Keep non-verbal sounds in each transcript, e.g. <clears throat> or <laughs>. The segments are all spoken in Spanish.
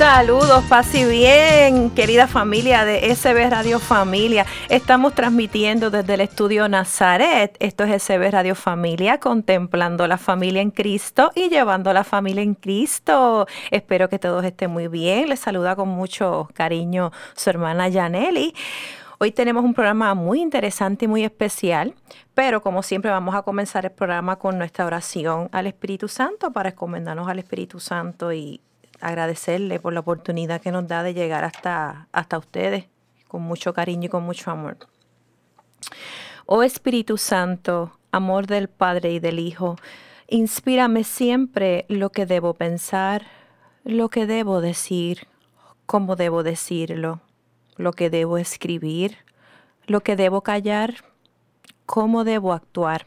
Saludos, paz y bien, querida familia de SB Radio Familia. Estamos transmitiendo desde el estudio Nazaret. Esto es SB Radio Familia, contemplando la familia en Cristo y llevando la familia en Cristo. Espero que todos estén muy bien. Les saluda con mucho cariño su hermana Yaneli. Hoy tenemos un programa muy interesante y muy especial, pero como siempre vamos a comenzar el programa con nuestra oración al Espíritu Santo para encomendarnos al Espíritu Santo y agradecerle por la oportunidad que nos da de llegar hasta, hasta ustedes con mucho cariño y con mucho amor. Oh Espíritu Santo, amor del Padre y del Hijo, inspírame siempre lo que debo pensar, lo que debo decir, cómo debo decirlo, lo que debo escribir, lo que debo callar, cómo debo actuar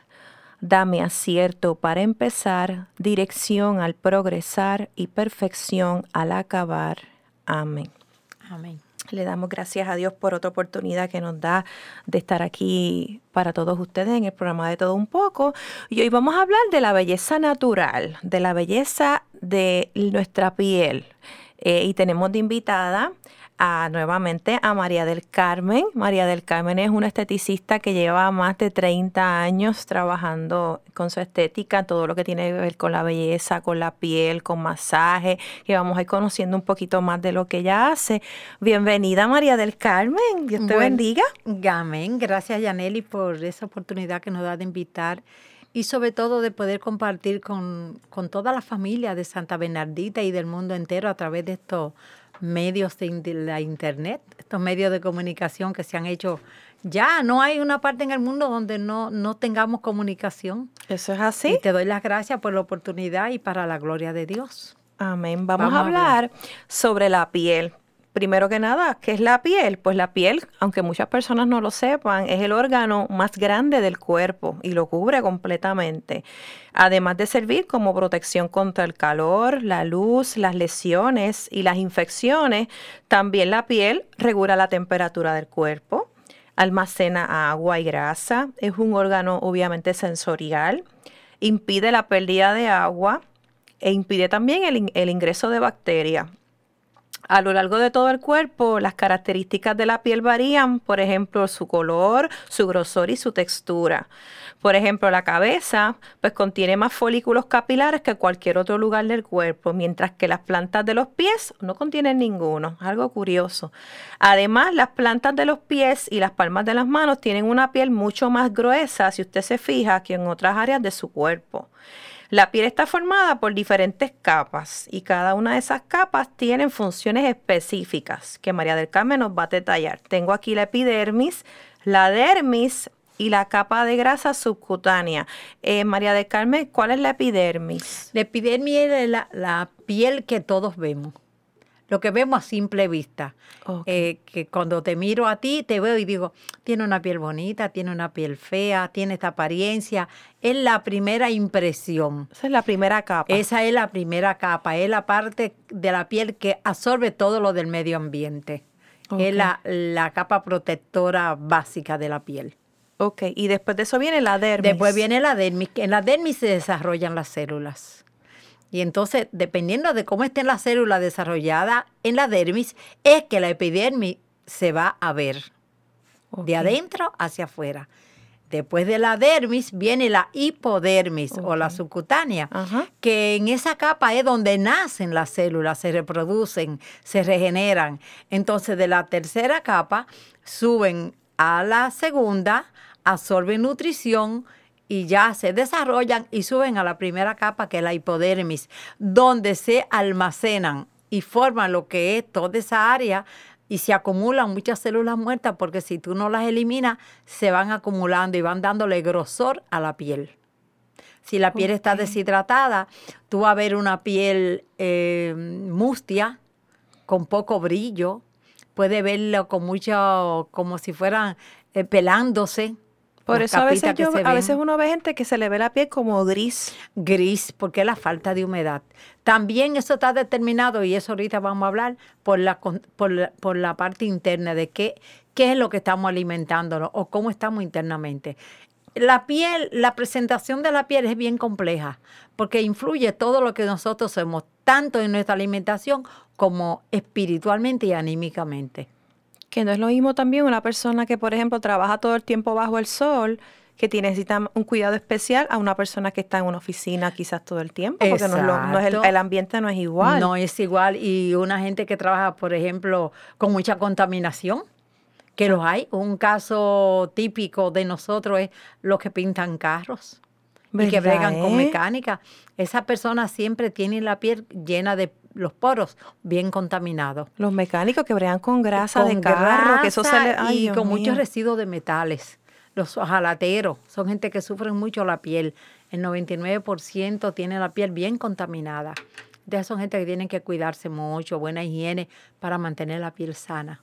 Dame acierto para empezar, dirección al progresar y perfección al acabar. Amén. Amén. Le damos gracias a Dios por otra oportunidad que nos da de estar aquí para todos ustedes en el programa de Todo Un poco. Y hoy vamos a hablar de la belleza natural, de la belleza de nuestra piel. Eh, y tenemos de invitada nuevamente a María del Carmen. María del Carmen es una esteticista que lleva más de 30 años trabajando con su estética, todo lo que tiene que ver con la belleza, con la piel, con masaje, y vamos a ir conociendo un poquito más de lo que ella hace. Bienvenida María del Carmen, Dios te bendiga. Amén, gracias Yaneli por esa oportunidad que nos da de invitar y sobre todo de poder compartir con, con toda la familia de Santa Bernardita y del mundo entero a través de estos medios de la Internet, estos medios de comunicación que se han hecho ya. No hay una parte en el mundo donde no, no tengamos comunicación. Eso es así. Y te doy las gracias por la oportunidad y para la gloria de Dios. Amén. Vamos, a hablar sobre la piel primero que nada, ¿qué es la piel? Pues la piel, aunque muchas personas no lo sepan, es el órgano más grande del cuerpo y lo cubre completamente. Además de servir como protección contra el calor, la luz, las lesiones y las infecciones, también la piel regula la temperatura del cuerpo, almacena agua y grasa, es un órgano obviamente sensorial, impide la pérdida de agua e impide también el, el ingreso de bacterias a lo largo de todo el cuerpo, las características de la piel varían, por ejemplo, su color, su grosor y su textura. Por ejemplo, la cabeza pues contiene más folículos capilares que cualquier otro lugar del cuerpo, mientras que las plantas de los pies no contienen ninguno. Algo curioso. Además, las plantas de los pies y las palmas de las manos tienen una piel mucho más gruesa, si usted se fija, que en otras áreas de su cuerpo. La piel está formada por diferentes capas y cada una de esas capas tiene funciones específicas que María del Carmen nos va a detallar. Tengo aquí la epidermis, la dermis y la capa de grasa subcutánea. Eh, María del Carmen, ¿cuál es la epidermis? La epidermis es la piel que todos vemos lo que vemos a simple vista. Eh, que cuando te miro a ti, te veo y digo, tiene una piel bonita, tiene una piel fea, tiene esta apariencia. Es la primera impresión. Esa es la primera capa. Esa es la primera capa, es la parte de la piel que absorbe todo lo del medio ambiente. Es la, la capa protectora básica de la piel. Ok, y después de eso viene la dermis. Después viene la dermis. En la dermis se desarrollan las células. Y entonces, dependiendo de cómo esté la célula desarrollada en la dermis, es que la epidermis se va a ver de adentro hacia afuera. Después de la dermis viene la hipodermis o la subcutánea, que en esa capa es donde nacen las células, se reproducen, se regeneran. Entonces de la tercera capa suben a la segunda, absorben nutrición, y ya se desarrollan y suben a la primera capa que es la hipodermis, donde se almacenan y forma lo que es toda esa área y se acumulan muchas células muertas porque si tú no las eliminas, se van acumulando y van dándole grosor a la piel. Si la piel está deshidratada, tú vas a ver una piel eh, mustia, con poco brillo, puede verlo con mucho, como si fueran eh, pelándose. Por eso a veces, a veces uno ve gente que se le ve la piel como gris. Gris, porque es la falta de humedad. También eso está determinado, y eso ahorita vamos a hablar, por la, por la, por la parte interna de qué, qué es lo que estamos alimentándonos o cómo estamos internamente. La piel, la presentación de la piel es bien compleja, porque influye todo lo que nosotros somos, tanto en nuestra alimentación como espiritualmente y anímicamente. Que no es lo mismo también una persona que, por ejemplo, trabaja todo el tiempo bajo el sol, que necesita un cuidado especial a una persona que está en una oficina quizás todo el tiempo, porque no es el, ambiente no es igual. No es igual. Y una gente que trabaja, por ejemplo, con mucha contaminación, que los hay. Un caso típico de nosotros es los que pintan carros y que bregan con mecánica. Esa persona siempre tiene la piel llena de los poros bien contaminados. Los mecánicos que bregan con grasa de carro, que eso se y con muchos residuos de metales. Los ojalateros son gente que sufren mucho la piel. El 99% tiene la piel bien contaminada. De son gente que tienen que cuidarse mucho, buena higiene para mantener la piel sana.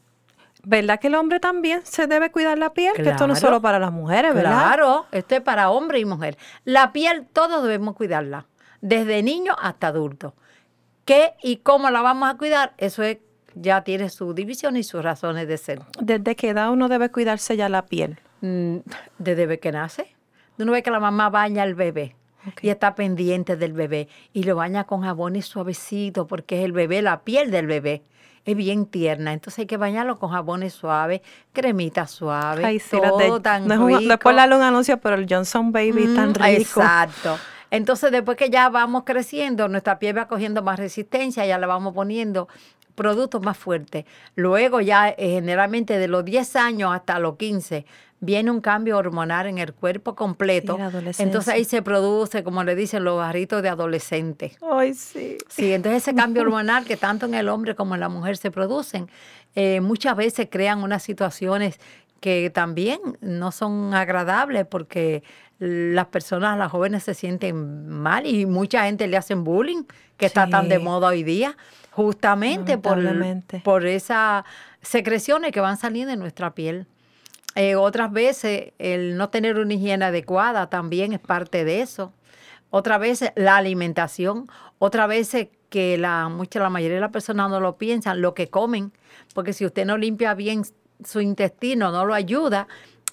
¿Verdad que el hombre también se debe cuidar la piel? que esto no es solo para las mujeres, ¿verdad? Claro, esto es para hombre y mujer. La piel todos debemos cuidarla, desde niño hasta adulto. ¿Qué y cómo la vamos a cuidar? Eso es, ya tiene su división y sus razones de ser. ¿Desde qué edad uno debe cuidarse ya la piel? Mm, desde que nace. Uno ve que la mamá baña al bebé. Y está pendiente del bebé y lo baña con jabón y suavecito porque es el bebé, la piel del bebé es bien tierna. Entonces hay que bañarlo con jabones suaves, cremita suave, Ay, todo tan no rico. no es por darle un anuncio, pero el Johnson Baby es tan mm, rico. Exacto. Entonces, después que ya vamos creciendo, nuestra piel va cogiendo más resistencia, ya le vamos poniendo productos más fuertes. Luego ya eh, generalmente de los 10 años hasta los 15 viene un cambio hormonal en el cuerpo completo. entonces ahí se produce, como le dicen, los barritos de adolescente. Ay, sí. Sí, entonces ese cambio hormonal que tanto en el hombre como en la mujer se producen, eh, muchas veces crean unas situaciones que también no son agradables porque las personas, las jóvenes se sienten mal y mucha gente le hacen bullying, que está tan de moda hoy día, justamente por, por esas secreciones que van saliendo de nuestra piel. Eh, otras veces el no tener una higiene adecuada también es parte de eso. Otras veces la alimentación, otras veces que la, mucha, la mayoría de las personas no lo piensan, lo que comen, porque si usted no limpia bien su intestino, no lo ayuda,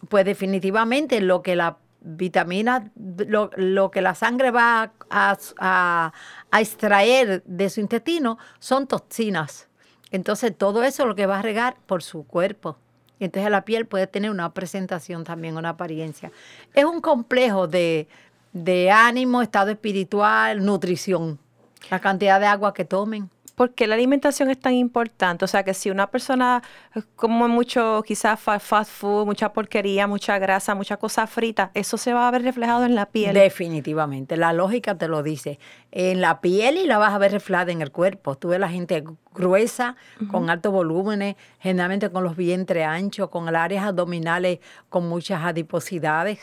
pues definitivamente lo que la vitamina, lo, que la sangre va a, a, extraer de su intestino son toxinas. Entonces todo eso es lo que va a regar por su cuerpo. Entonces la piel puede tener una presentación también, una apariencia. Es un complejo de, de ánimo, estado espiritual, nutrición. La cantidad de agua que tomen. ¿Por qué la alimentación es tan importante? O sea, que si una persona come mucho, quizás fast food, mucha porquería, mucha grasa, mucha cosa frita, eso se va a ver reflejado en la piel. Definitivamente, la lógica te lo dice. En la piel y la vas a ver reflejada en el cuerpo. Tú ves la gente gruesa, con altos volúmenes, generalmente con los vientres anchos, con las áreas abdominales con muchas adiposidades,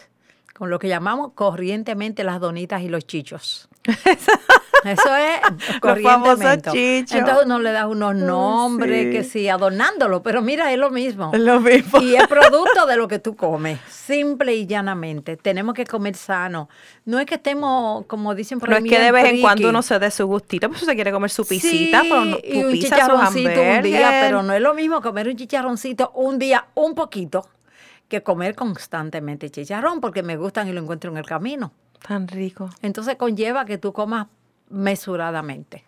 con lo que llamamos corrientemente las donitas y los chichos. <laughs> Eso es corrientemente. Entonces uno le da unos nombres que sí, adornándolo, pero mira, es lo mismo. Es lo mismo. Y es producto de lo que tú comes, simple y llanamente. Tenemos que comer sano. No es que estemos, como dicen por No es que de vez en cuando uno se dé su gustito, pues se quiere comer su pisita, pero y un chicharroncito un día, pero no es lo mismo comer un chicharroncito un día, un poquito, que comer constantemente chicharrón, porque me gustan y lo encuentro en el camino. Tan rico. Entonces conlleva que tú comas mesuradamente.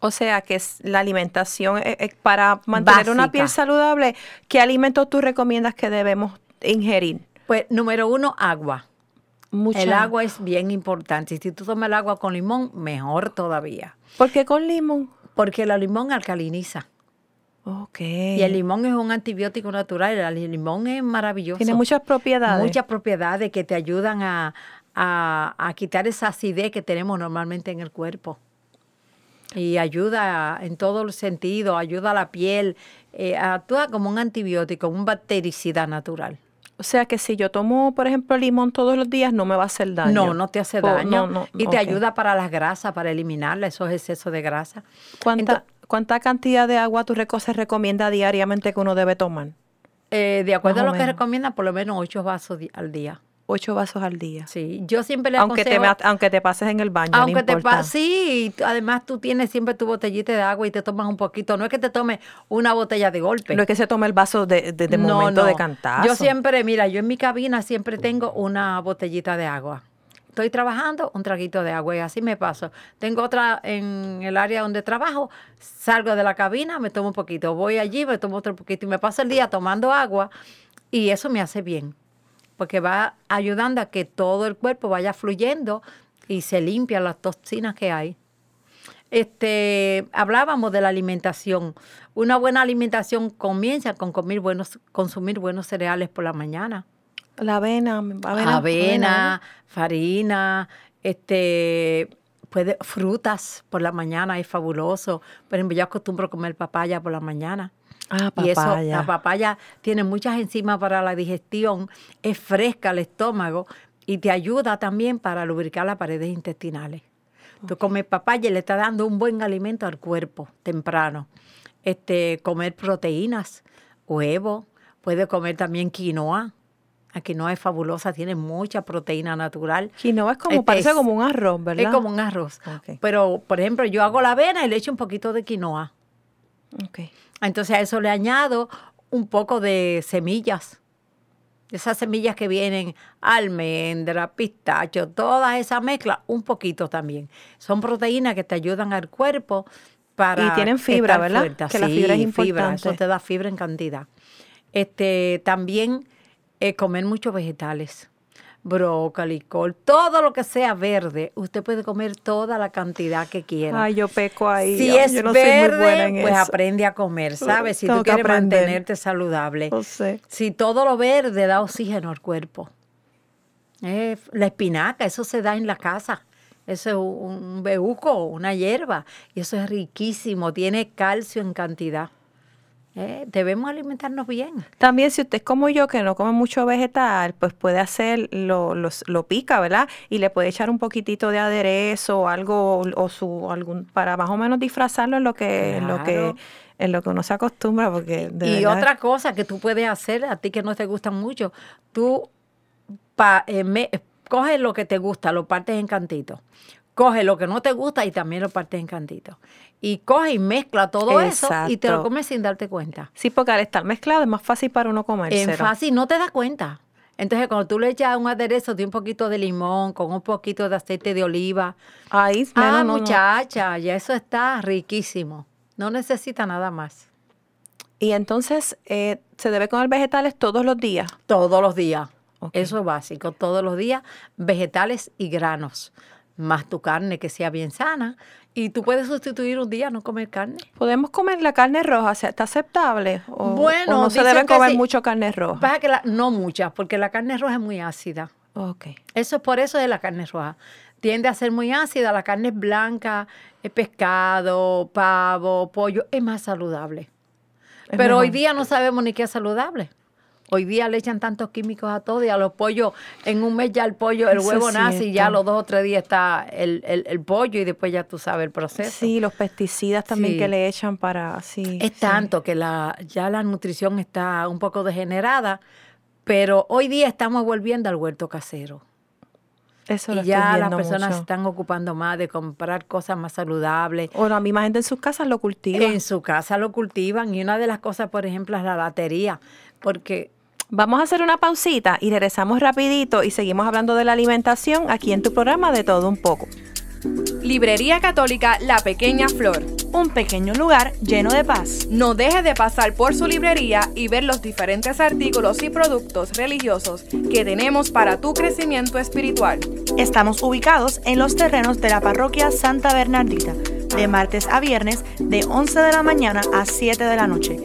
O sea que es la alimentación eh, eh, para mantener una piel saludable. ¿Qué alimentos tú recomiendas que debemos ingerir? Pues número uno, agua. El agua es bien importante. Si tú tomas el agua con limón, mejor todavía. ¿Por qué con limón? Porque el limón alcaliniza. Ok. Y el limón es un antibiótico natural. El limón es maravilloso. Tiene muchas propiedades. Muchas propiedades que te ayudan a, a, quitar esa acidez que tenemos normalmente en el cuerpo. y ayuda en todo el sentido, ayuda a la piel, eh, actúa como un antibiótico, un bactericida natural. O sea que si yo tomo, por ejemplo, limón todos los días, no me va a hacer daño. No, no te hace daño. y te ayuda para las grasas, para eliminarla, esos excesos de grasa. ¿Cuánta, ¿Cuánta cantidad de agua tú se recomienda diariamente que uno debe tomar? Eh, de acuerdo a lo que recomienda, por lo menos ocho vasos al día ocho vasos al día. Sí, yo siempre le aunque Te, aunque te pases en el baño, Aunque te pases, sí, además tú tienes siempre tu botellita de agua y te tomas un poquito. No es que te tomes una botella de golpe. No es que se tome el vaso de, de, momento de cantar. Yo siempre, mira, yo en mi cabina siempre tengo una botellita de agua. Estoy trabajando, un traguito de agua y así me paso. Tengo otra en el área donde trabajo, salgo de la cabina, me tomo un poquito. Voy allí, me tomo otro poquito y me paso el día tomando agua y eso me hace bien porque va ayudando a que todo el cuerpo vaya fluyendo y se limpian las toxinas que hay. Este, hablábamos de la alimentación. Una buena alimentación comienza con comer buenos, consumir buenos cereales por la mañana. La avena, avena, avena farina, este, puede, frutas por la mañana, es fabuloso. Por ejemplo, yo acostumbro comer papaya por la mañana. Ah, papaya. Y eso, la papaya tiene muchas enzimas para la digestión, es fresca al estómago y te ayuda también para lubricar las paredes intestinales. Tú comes papaya y le está dando un buen alimento al cuerpo temprano. Este, comer proteínas, huevo, puede comer también quinoa. La quinoa es fabulosa, tiene mucha proteína natural. Quinoa es como, este, parece como un arroz, ¿verdad? Es como un arroz. Pero, por ejemplo, yo hago la avena y le echo un poquito de quinoa. Okay. Entonces a eso le añado un poco de semillas. Esas semillas que vienen, almendra, pistacho, toda esa mezcla, un poquito también. Son proteínas que te ayudan al cuerpo para. Y tienen fibra, ¿verdad? Que la fibra es importante. eso te da fibra en cantidad. Este, también eh, comer muchos vegetales brócoli, col, todo lo que sea verde, usted puede comer toda la cantidad que quiera. Ay, yo peco ahí. Si es verde, pues aprende a comer, ¿sabes? Si tú quieres mantenerte saludable. Si todo lo verde da oxígeno al cuerpo. Eh, la espinaca, eso se da en la casa. Eso es un bejuco, una hierba. Y eso es riquísimo, tiene calcio en cantidad. Eh, debemos alimentarnos bien. También si usted es como yo, que no come mucho vegetal, pues puede hacer, lo, lo, pica, ¿verdad? Y le puede echar un poquitito de aderezo o algo, o su, algún, para más o menos disfrazarlo en lo que, lo que en lo que uno se acostumbra. porque Y otra cosa que tú puedes hacer, a ti que no te gusta mucho, tú pa, eh, coges lo que te gusta, lo partes en cantitos coge lo que no te gusta y también lo partes en cantitos. Y coge y mezcla todo eso y te lo comes sin darte cuenta. Sí, porque al estar mezclado es más fácil para uno comer. Es fácil, no te das cuenta. Entonces, cuando tú le echas un aderezo de un poquito de limón, con un poquito de aceite de oliva. Ahí, ah, muchacha, ya eso está riquísimo. No necesita nada más. Y entonces, eh, ¿se debe comer vegetales todos los días? Todos los días. Eso es básico. Todos los días, vegetales y granos más tu carne que sea bien sana. Y tú puedes sustituir un día no comer carne. ¿Podemos comer la carne roja? ¿Está aceptable? ¿O, bueno, no se debe comer mucho carne roja? Pasa que no muchas, porque la carne roja es muy ácida. Okay. Eso es por eso de la carne roja. Tiende a ser muy ácida. La carne es blanca, es pescado, pavo, pollo, es más saludable. Pero hoy día no sabemos ni qué es saludable. Hoy día le echan tantos químicos a todo y a los pollos, en un mes ya el pollo, el huevo nace y ya los dos o tres días está el, pollo y después ya tú sabes el proceso. Sí, los pesticidas también que le echan para... Sí, es tanto que la, ya la nutrición está un poco degenerada, pero hoy día estamos volviendo al huerto casero. Eso y ya las personas se están ocupando más de comprar cosas más saludables. O la misma gente en sus casas lo cultiva. En su casa lo cultivan y una de las cosas, por ejemplo, es la latería, porque Vamos a hacer una pausita y regresamos rapidito y seguimos hablando de la alimentación aquí en tu programa de todo un poco. Librería Católica La Pequeña Flor. Un pequeño lugar lleno de paz. No deje de pasar por su librería y ver los diferentes artículos y productos religiosos que tenemos para tu crecimiento espiritual. Estamos ubicados en los terrenos de la parroquia Santa Bernardita, de martes a viernes de 11 de la mañana a 7 de la noche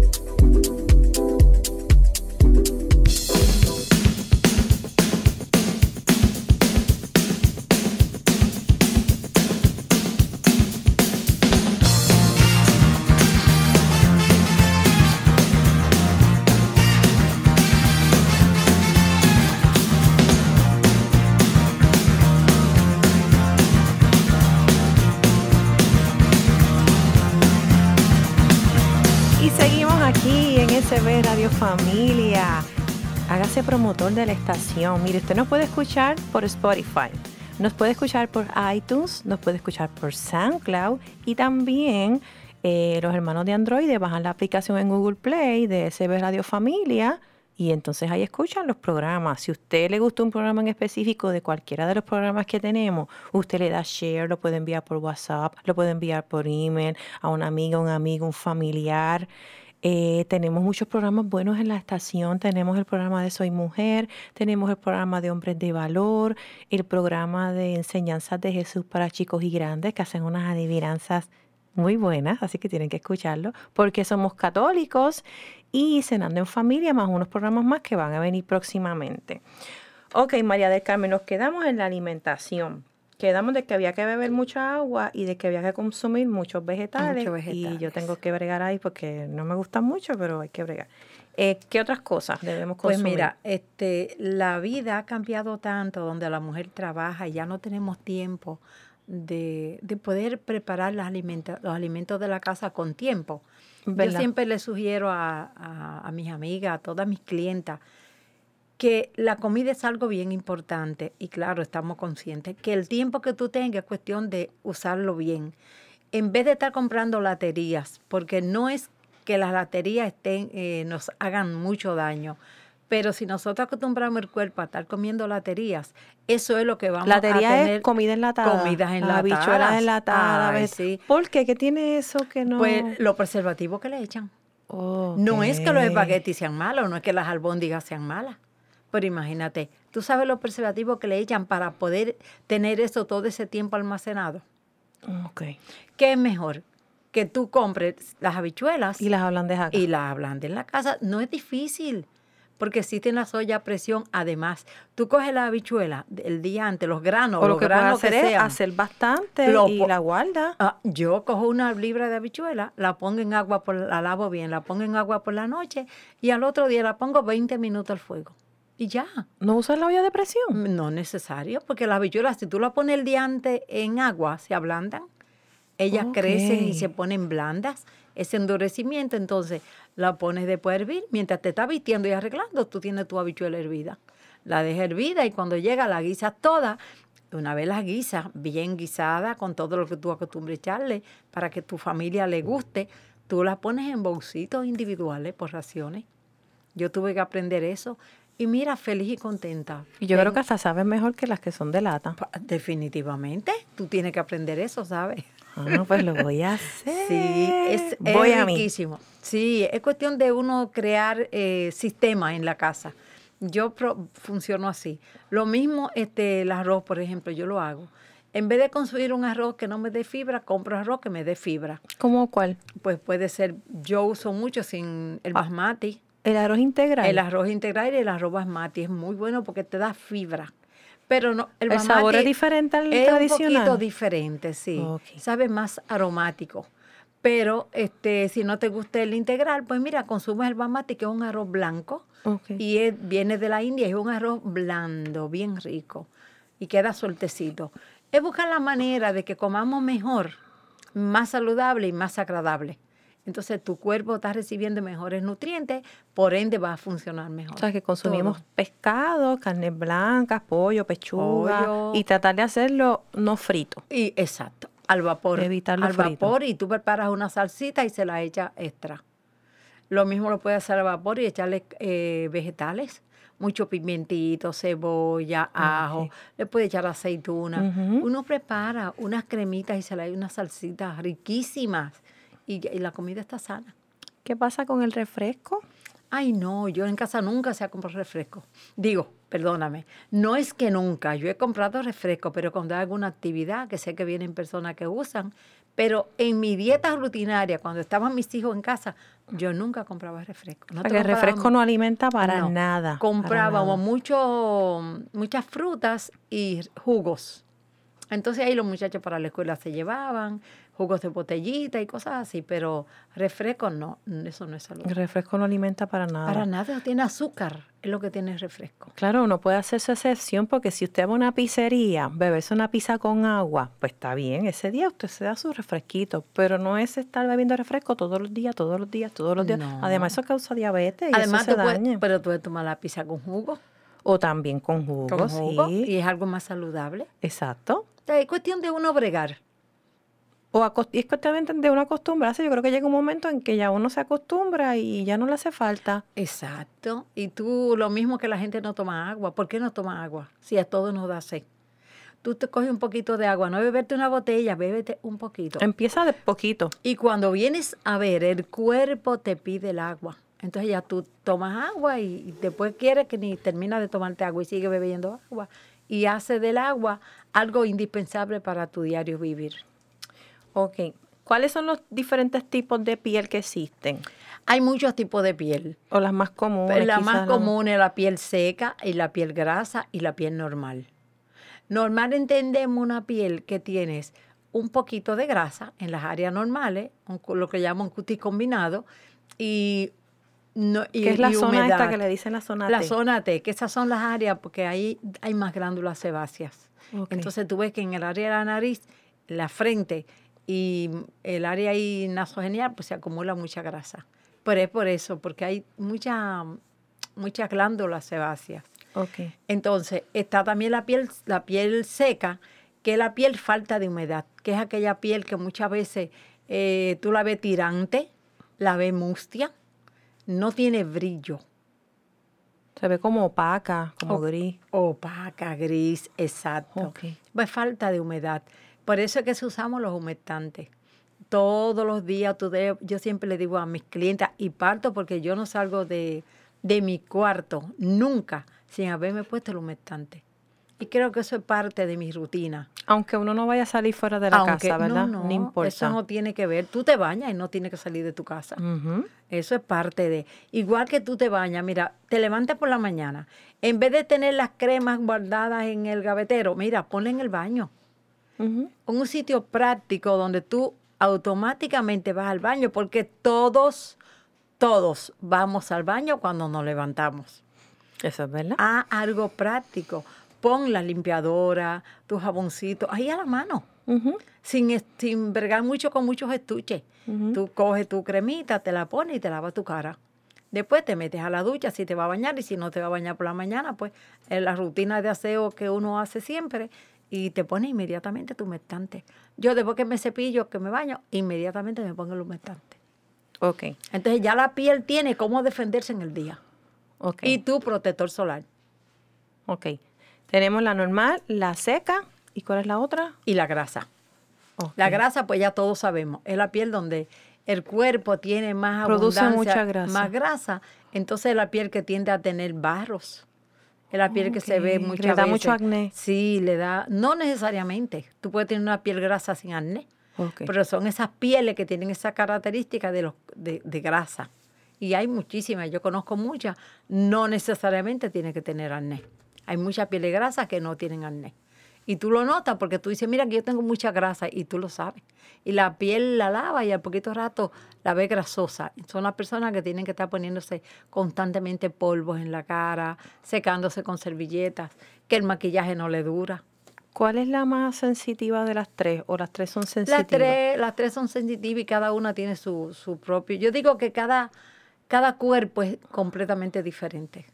Familia. Hágase promotor de la estación. Mire, usted nos puede escuchar por Spotify, nos puede escuchar por iTunes, nos puede escuchar por SoundCloud y también eh, los hermanos de Android bajan la aplicación en Google Play de SB Radio Familia y entonces ahí escuchan los programas. Si usted le gusta un programa en específico de cualquiera de los programas que tenemos, usted le da share, lo puede enviar por WhatsApp, lo puede enviar por email a una amiga, un amigo, un familiar. Eh, tenemos muchos programas buenos en la estación. Tenemos el programa de Soy Mujer, tenemos el programa de Hombres de Valor, el programa de Enseñanzas de Jesús para chicos y grandes que hacen unas adivinanzas muy buenas, así que tienen que escucharlo, porque somos católicos y cenando en familia, más unos programas más que van a venir próximamente. Ok, María del Carmen, nos quedamos en la alimentación quedamos de que había que beber mucha agua y de que había que consumir muchos vegetales, Y yo tengo que bregar ahí porque no me gustan mucho, pero hay que bregar. Eh, ¿Qué otras cosas debemos consumir? Pues mira, este, la vida ha cambiado tanto donde la mujer trabaja y ya no tenemos tiempo de, poder preparar los alimentos, los alimentos de la casa con tiempo. Yo siempre le sugiero a, a, a mis amigas, a todas mis clientas, que la comida es algo bien importante y claro, estamos conscientes que el tiempo que tú tengas es cuestión de usarlo bien. En vez de estar comprando laterías, porque no es que las laterías estén, eh, nos hagan mucho daño, pero si nosotros acostumbramos el cuerpo a estar comiendo laterías, eso es lo que vamos a tener. es comida enlatada. Comidas enlatadas. Habichuelas enlatadas. sí. ¿Por qué? ¿Qué tiene eso que no...? Pues los preservativos que le echan. No es que los espaguetis sean malos, no es que las albóndigas sean malas. Pero imagínate, ¿tú sabes los preservativos que le echan para poder tener eso todo ese tiempo almacenado? Ok. ¿Qué es mejor? Que tú compres las habichuelas. Y las ablandes acá. Y las ablandes en la casa. No es difícil, porque existen las ollas a presión. Además, tú coges la habichuela el día antes, los granos, o lo que granos hacer que es hacer bastante y la guarda. Ah, yo cojo una libra de habichuela, la pongo en agua, por, la lavo bien, la pongo en agua por la noche y al otro día la pongo 20 minutos al fuego y ya. ¿No usas la olla de presión? Mm, no es necesario, porque las habichuelas, si tú las pones el día antes en agua, se ablandan. Ellas crecen y se ponen blandas. Ese endurecimiento, entonces la pones después a hervir. Mientras te está vistiendo y arreglando, tú tienes tu habichuela hervida. La dejas hervida y cuando llega la guisas toda. Una vez la guisas, bien guisada, con todo lo que tú acostumbres echarle, para que tu familia le guste, tú la pones en bolsitos individuales por raciones. Yo tuve que aprender eso y mira, feliz y contenta. Y yo creo que hasta sabes mejor que las que son de lata. Definitivamente. Tú tienes que aprender eso, ¿sabes? Ah, pues lo voy a hacer. <laughs> Sí, es, voy riquísimo. Sí, es cuestión de uno crear eh, sistemas en la casa. Yo funciono así. Lo mismo este, el arroz, por ejemplo, yo lo hago. En vez de consumir un arroz que no me dé fibra, compro arroz que me dé fibra. ¿Cómo cuál? Pues puede ser, yo uso mucho sin el ah. basmati. El arroz integral. El arroz integral y el arroz basmati es muy bueno porque te da fibra. Pero no, el, sabor es diferente al tradicional. Es un poquito diferente, sí. Sabe más aromático. Pero este, si no te gusta el integral, pues mira, consumes el basmati, que es un arroz blanco. Y viene de la India, es un arroz blando, bien rico. Y queda sueltecito. Es buscar la manera de que comamos mejor, más saludable y más agradable. Entonces tu cuerpo está recibiendo mejores nutrientes, por ende va a funcionar mejor. O sea, que consumimos pescado, carnes blancas, pollo, pechuga y tratar de hacerlo no frito. Y exacto, al vapor. Evitarlo al vapor y tú preparas una salsita y se la echa extra. Lo mismo lo puedes hacer al vapor y echarle eh, vegetales, mucho pimientito, cebolla, ajo, le puedes echar aceituna. Uno prepara unas cremitas y se le da unas salsitas riquísimas y, la comida está sana. ¿Qué pasa con el refresco? Ay, no, yo en casa nunca se ha comprado refresco. Digo, perdóname, no es que nunca, yo he comprado refresco, pero cuando hay alguna actividad, que sé que vienen personas que usan, Pero en mi dieta rutinaria, cuando estaban mis hijos en casa, yo nunca compraba refresco. No el refresco no alimenta para nada. Comprábamos mucho, muchas frutas y jugos. Entonces ahí los muchachos para la escuela se llevaban jugos de botellita y cosas así, pero refresco no, eso no es salud. El refresco no alimenta para nada. Para nada, tiene azúcar, es lo que tiene el refresco. Claro, uno puede hacer su excepción porque si usted va a una pizzería, beberse una pizza con agua, pues está bien, ese día usted se da su refresquito, pero no es estar bebiendo refresco todos los días, todos los días, todos los días. Además eso causa diabetes y Además, eso se daña. pero tú puedes tomar la pizza con jugo. O también con jugo, con jugo sí. Y es algo más saludable. Exacto. es cuestión de uno bregar o es cuestión de uno acostumbrarse. Yo creo que llega un momento en que ya uno se acostumbra y ya no le hace falta. Exacto. Y tú, lo mismo que la gente no toma agua. ¿Por qué no toma agua? Si a todos nos da sed. Tú te coges un poquito de agua, no beberte una botella, bébete un poquito. Empieza de poquito. Y cuando vienes a ver, el cuerpo te pide el agua. Entonces ya tú tomas agua y después quieres que ni termina de tomarte agua y sigue bebiendo agua. Y hace del agua algo indispensable para tu diario vivir. Ok. ¿Cuáles son los diferentes tipos de piel que existen? Hay muchos tipos de piel. O las más comunes. La más común es la piel seca y la piel grasa y la piel normal. Normal entendemos una piel que tienes un poquito de grasa en las áreas normales, lo que llaman cutis combinado, y no, y, ¿Qué es la zona esta que le dicen la zona T? La zona T, que esas son las áreas porque ahí hay más glándulas sebáceas. Entonces tú ves que en el área de la nariz, la frente y el área ahí nasogenial pues se acumula mucha grasa. Pero es por eso, porque hay mucha, muchas glándulas sebáceas. Okay. Entonces, está también la piel, la piel seca, que es la piel falta de humedad, que es aquella piel que muchas veces eh, tú la ves tirante, la ves mustia, no tiene brillo. Se ve como opaca, como gris. Opaca, gris, exacto. Pues falta de humedad. Por eso es que usamos los humectantes. Todos los días, yo siempre le digo a mis clientes, y parto porque yo no salgo de, mi cuarto nunca sin haberme puesto el humectante. Y creo que eso es parte de mi rutina. Aunque uno no vaya a salir fuera de la casa, ¿verdad? No, no, importa. Eso no tiene que ver. Tú te bañas y no tienes que salir de tu casa. Eso es parte de. Igual que tú te bañas, mira, te levantas por la mañana. En vez de tener las cremas guardadas en el gavetero, mira, ponle en el baño un sitio práctico donde tú automáticamente vas al baño, porque todos, todos vamos al baño cuando nos levantamos. Eso es verdad. Ah, algo práctico. Pon la limpiadora, tu jaboncito, ahí a la mano. sin, sin bregar mucho con muchos estuches. Tú coges tu cremita, te la pones y te lavas tu cara. Después te metes a la ducha si te va a bañar y si no te va a bañar por la mañana, pues en la rutina de aseo que uno hace siempre y te pone inmediatamente tu humectante. Yo después que me cepillo, que me baño, inmediatamente me pongo el humectante. Ok. Entonces ya la piel tiene cómo defenderse en el día. Ok. Y tu protector solar. Ok. Tenemos la normal, la seca, ¿y cuál es la otra? Y la grasa. La grasa, pues ya todos sabemos, es la piel donde el cuerpo tiene más Produce mucha grasa. más grasa, entonces es la piel que tiende a tener barros. Es la piel que se ve muchas ¿Le da mucho acné? Sí, le da, no necesariamente. Tú puedes tener una piel grasa sin acné, pero son esas pieles que tienen esa característica de, los, de, de grasa. Y hay muchísimas, yo conozco muchas, no necesariamente tiene que tener acné. Hay muchas pieles grasas que no tienen acné. Y tú lo notas porque tú dices, mira que yo tengo mucha grasa y tú lo sabes. Y la piel la lava y al poquito rato la ve grasosa. Son las personas que tienen que estar poniéndose constantemente polvos en la cara, secándose con servilletas, que el maquillaje no le dura. ¿Cuál es la más sensitiva de las tres? ¿O las tres son sensitivas? Las tres, las tres son sensitivas y cada una tiene su, su propio. Yo digo que cada, cada cuerpo es completamente diferente.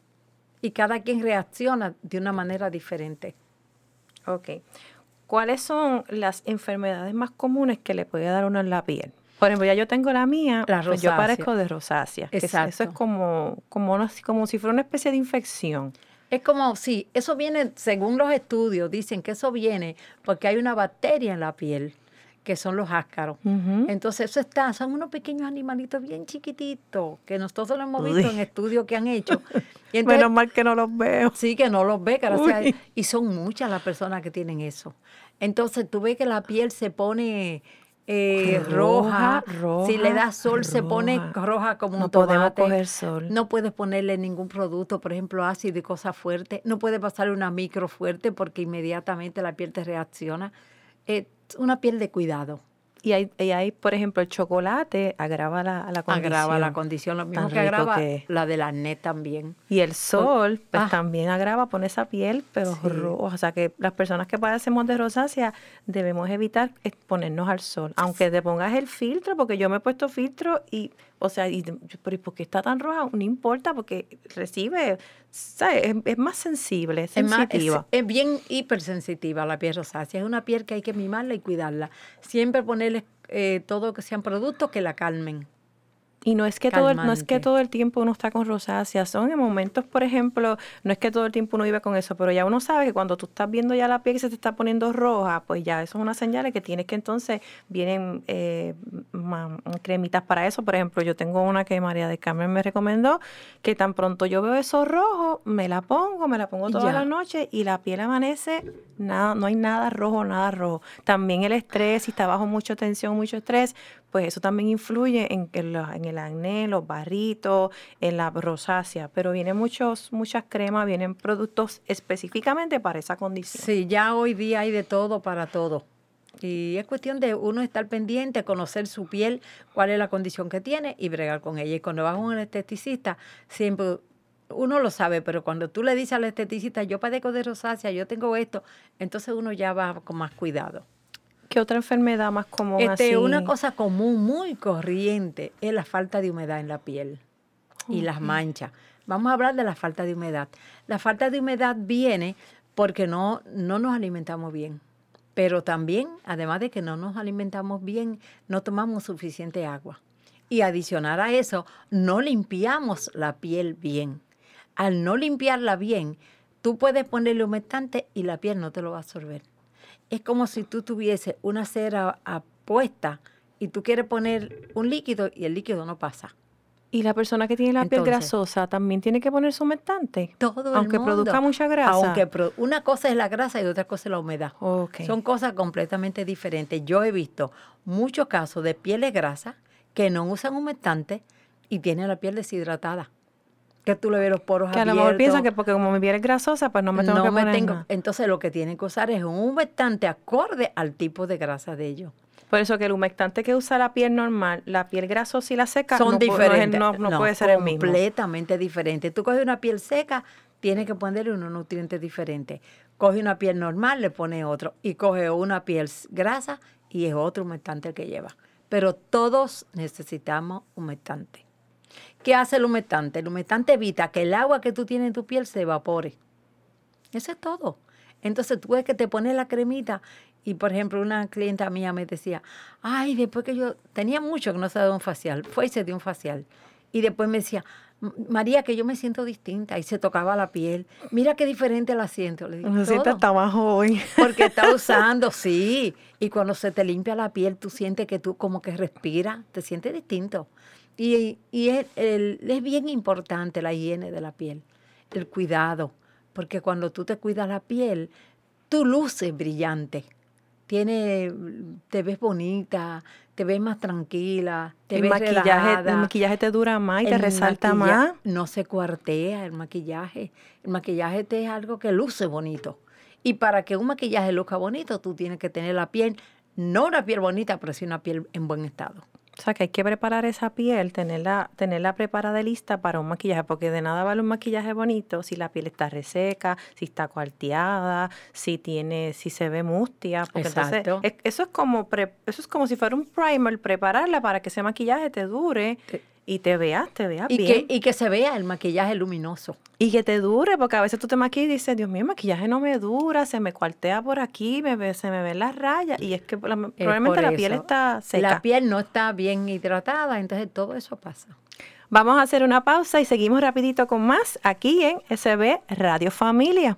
Y cada quien reacciona de una manera diferente. Ok. ¿Cuáles son las enfermedades más comunes que le puede dar uno en la piel? Por ejemplo, ya yo tengo la mía, la pues yo parezco de rosácea. Exacto. Eso es como, como, como si fuera una especie de infección. Es como, sí, eso viene, según los estudios, dicen que eso viene porque hay una bacteria en la piel que son los áscaros. Entonces, eso está, son unos pequeños animalitos bien chiquititos, que nosotros lo hemos visto en estudios que han hecho. <laughs> Y Menos mal que no los veo. Sí, que no los ve, Y son muchas las personas que tienen eso. Entonces, tú ves que la piel se pone eh, roja, Si le da sol, se pone roja como un tomate. No podemos coger sol. No puedes ponerle ningún producto, por ejemplo, ácido y cosas fuertes. No puedes pasarle una micro fuerte porque inmediatamente la piel te reacciona. Es una piel de cuidado. Y hay, hay, por ejemplo, el chocolate agrava la, la condición. Agrava la condición, lo mismo que agrava la del acné también. Y el sol, pues ah. también agrava, pone esa piel, pero roja. O sea que las personas que padecemos de rosácea debemos evitar ponernos al sol. Aunque te pongas el filtro, porque yo me he puesto filtro y, o sea, y, pero ¿por qué está tan roja? No importa, porque recibe, ¿sabes? Es, más sensible, es sensitiva. Es, es, bien hipersensitiva la piel rosácea. Es una piel que hay que mimarla y cuidarla. Siempre ponerle eh, todo que sean productos que la calmen. Y no es que todo el, no es que todo el tiempo uno está con rosácea, son en momentos, por ejemplo, no es que todo el tiempo uno vive con eso, pero ya uno sabe que cuando tú estás viendo ya la piel que se te está poniendo roja, pues ya eso es una señal de que tienes que entonces vienen eh, cremitas para eso. Por ejemplo, yo tengo una que María de Carmen me recomendó, que tan pronto yo veo eso rojo, me la pongo, me la pongo toda la noche y la piel amanece, nada, no hay nada rojo, nada rojo. También el estrés, si está bajo mucha tensión, mucho estrés, pues eso también influye en, en, en el acné, los barritos, en la rosácea, pero vienen muchos, muchas cremas, vienen productos específicamente para esa condición. Sí, ya hoy día hay de todo para todo. Y es cuestión de uno estar pendiente, conocer su piel, cuál es la condición que tiene y bregar con ella. Y cuando vas a un esteticista, siempre uno lo sabe, pero cuando tú le dices al esteticista, yo padezco de rosácea, yo tengo esto, entonces uno ya va con más cuidado. ¿Qué otra enfermedad más común este, Una cosa común, muy corriente, es la falta de humedad en la piel y las manchas. Vamos a hablar de la falta de humedad. La falta de humedad viene porque no, no nos alimentamos bien. Pero también, además de que no nos alimentamos bien, no tomamos suficiente agua. Y adicionar a eso, no limpiamos la piel bien. Al no limpiarla bien, tú puedes ponerle humectante y la piel no te lo va a absorber es como si tú tuviese una cera apuesta y tú quieres poner un líquido y el líquido no pasa. Y la persona que tiene la piel grasosa también tiene que poner su humectante. Todo Aunque produzca mucha grasa. Aunque una cosa es la grasa y otra cosa es la humedad. Son cosas completamente diferentes. Yo he visto muchos casos de pieles grasas que no usan humectante y tienen la piel deshidratada que tú le ves los poros que a lo mejor piensan que porque como mi piel es grasosa, pues no me tengo que poner tengo. Entonces lo que tienen que usar es un humectante acorde al tipo de grasa de ellos. Por eso que el humectante que usa la piel normal, la piel grasosa y la seca son no, diferentes. No, puede ser el mismo. Completamente diferente. Tú coges una piel seca, tienes que ponerle unos nutrientes diferentes. Coge una piel normal, le pone otro. Y coge una piel grasa y es otro humectante el que lleva. Pero todos necesitamos humectante. ¿Qué hace el humectante? El humectante evita que el agua que tú tienes en tu piel se evapore. Eso es todo. Entonces tú ves que te pones la cremita y por ejemplo una clienta mía me decía, ay, después que yo tenía mucho que no se daba un facial, fue y se dio un facial. Y después me decía, María, que yo me siento distinta y se tocaba la piel. Mira qué diferente la siento. Le digo, me siento hasta abajo hoy. <laughs> Porque está <laughs> usando, sí. Y cuando se te limpia la piel, tú sientes que tú como que respiras, te sientes distinto. Y, es, es bien importante la higiene de la piel, el cuidado, porque cuando tú te cuidas la piel, tú luces brillante. Tiene, te ves bonita, te ves más tranquila, te ves maquillaje, El maquillaje te dura más y te resalta más. No se cuartea el maquillaje. El maquillaje te es algo que luce bonito. Y para que un maquillaje luzca bonito, tú tienes que tener la piel, no una piel bonita, pero sí una piel en buen estado. O sea, que hay que preparar esa piel, tenerla, tenerla preparada y lista para un maquillaje, porque de nada vale un maquillaje bonito si la piel está reseca, si está cuarteada, si tiene, si se ve mustia. Porque Exacto. eso es como eso es como si fuera un primer, prepararla para que ese maquillaje te dure y te veas, te veas y bien. Que, y que se vea el maquillaje luminoso. Y que te dure, porque a veces tú te maquillas y dices, Dios mío, el maquillaje no me dura, se me cuartea por aquí, me se me ven las rayas. Y es que probablemente la piel está seca. La piel no está bien hidratada, entonces todo eso pasa. Vamos a hacer una pausa y seguimos rapidito con más aquí en SB Radio Familia.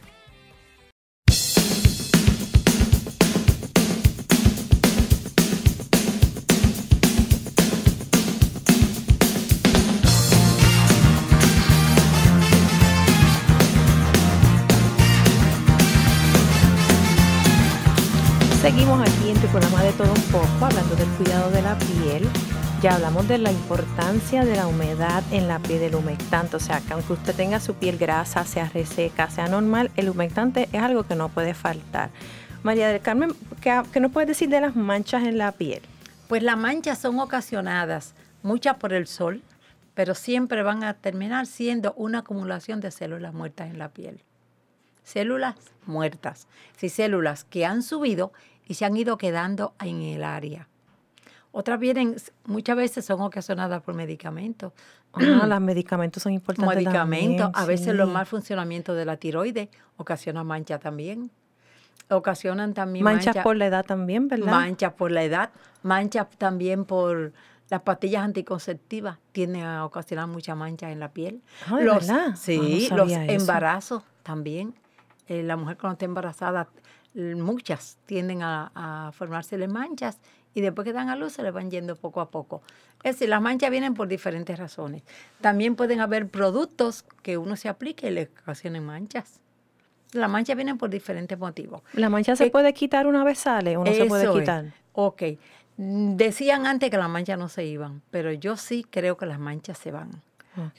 Seguimos aquí en tu programa de todo un poco, hablando del cuidado de la piel. Ya hablamos de la importancia de la humedad en la piel del humectante, o sea, que aunque usted tenga su piel grasa, sea reseca, sea normal, el humectante es algo que no puede faltar. María del Carmen, ¿qué, qué nos puedes decir de las manchas en la piel? Pues las manchas son ocasionadas, muchas por el sol, pero siempre van a terminar siendo una acumulación de células muertas en la piel. Células muertas, sí, células que han subido y se han ido quedando en el área. Otras vienen, muchas veces son ocasionadas por medicamentos. Ah, los medicamentos son importantes. Medicamentos, también, a veces sí. los mal funcionamiento de la tiroides ocasiona mancha también. Ocasionan también Manchas mancha- por la edad también, ¿verdad? manchas por la edad, manchas también por las pastillas anticonceptivas, tienden a ocasionar muchas manchas en la piel. Ah, ¿de los, verdad? Sí, Ah, no los eso. embarazos también. Eh, la mujer cuando está embarazada, muchas tienden a, a formársele manchas y después que dan a luz se le van yendo poco a poco. Es decir, las manchas vienen por diferentes razones. También pueden haber productos que uno se aplique y le ocasionen manchas. Las manchas vienen por diferentes motivos. ¿La mancha se Eh, puede quitar una vez sale o no se puede es. quitar? Ok. Decían antes que las manchas no se iban, pero yo sí creo que las manchas se van.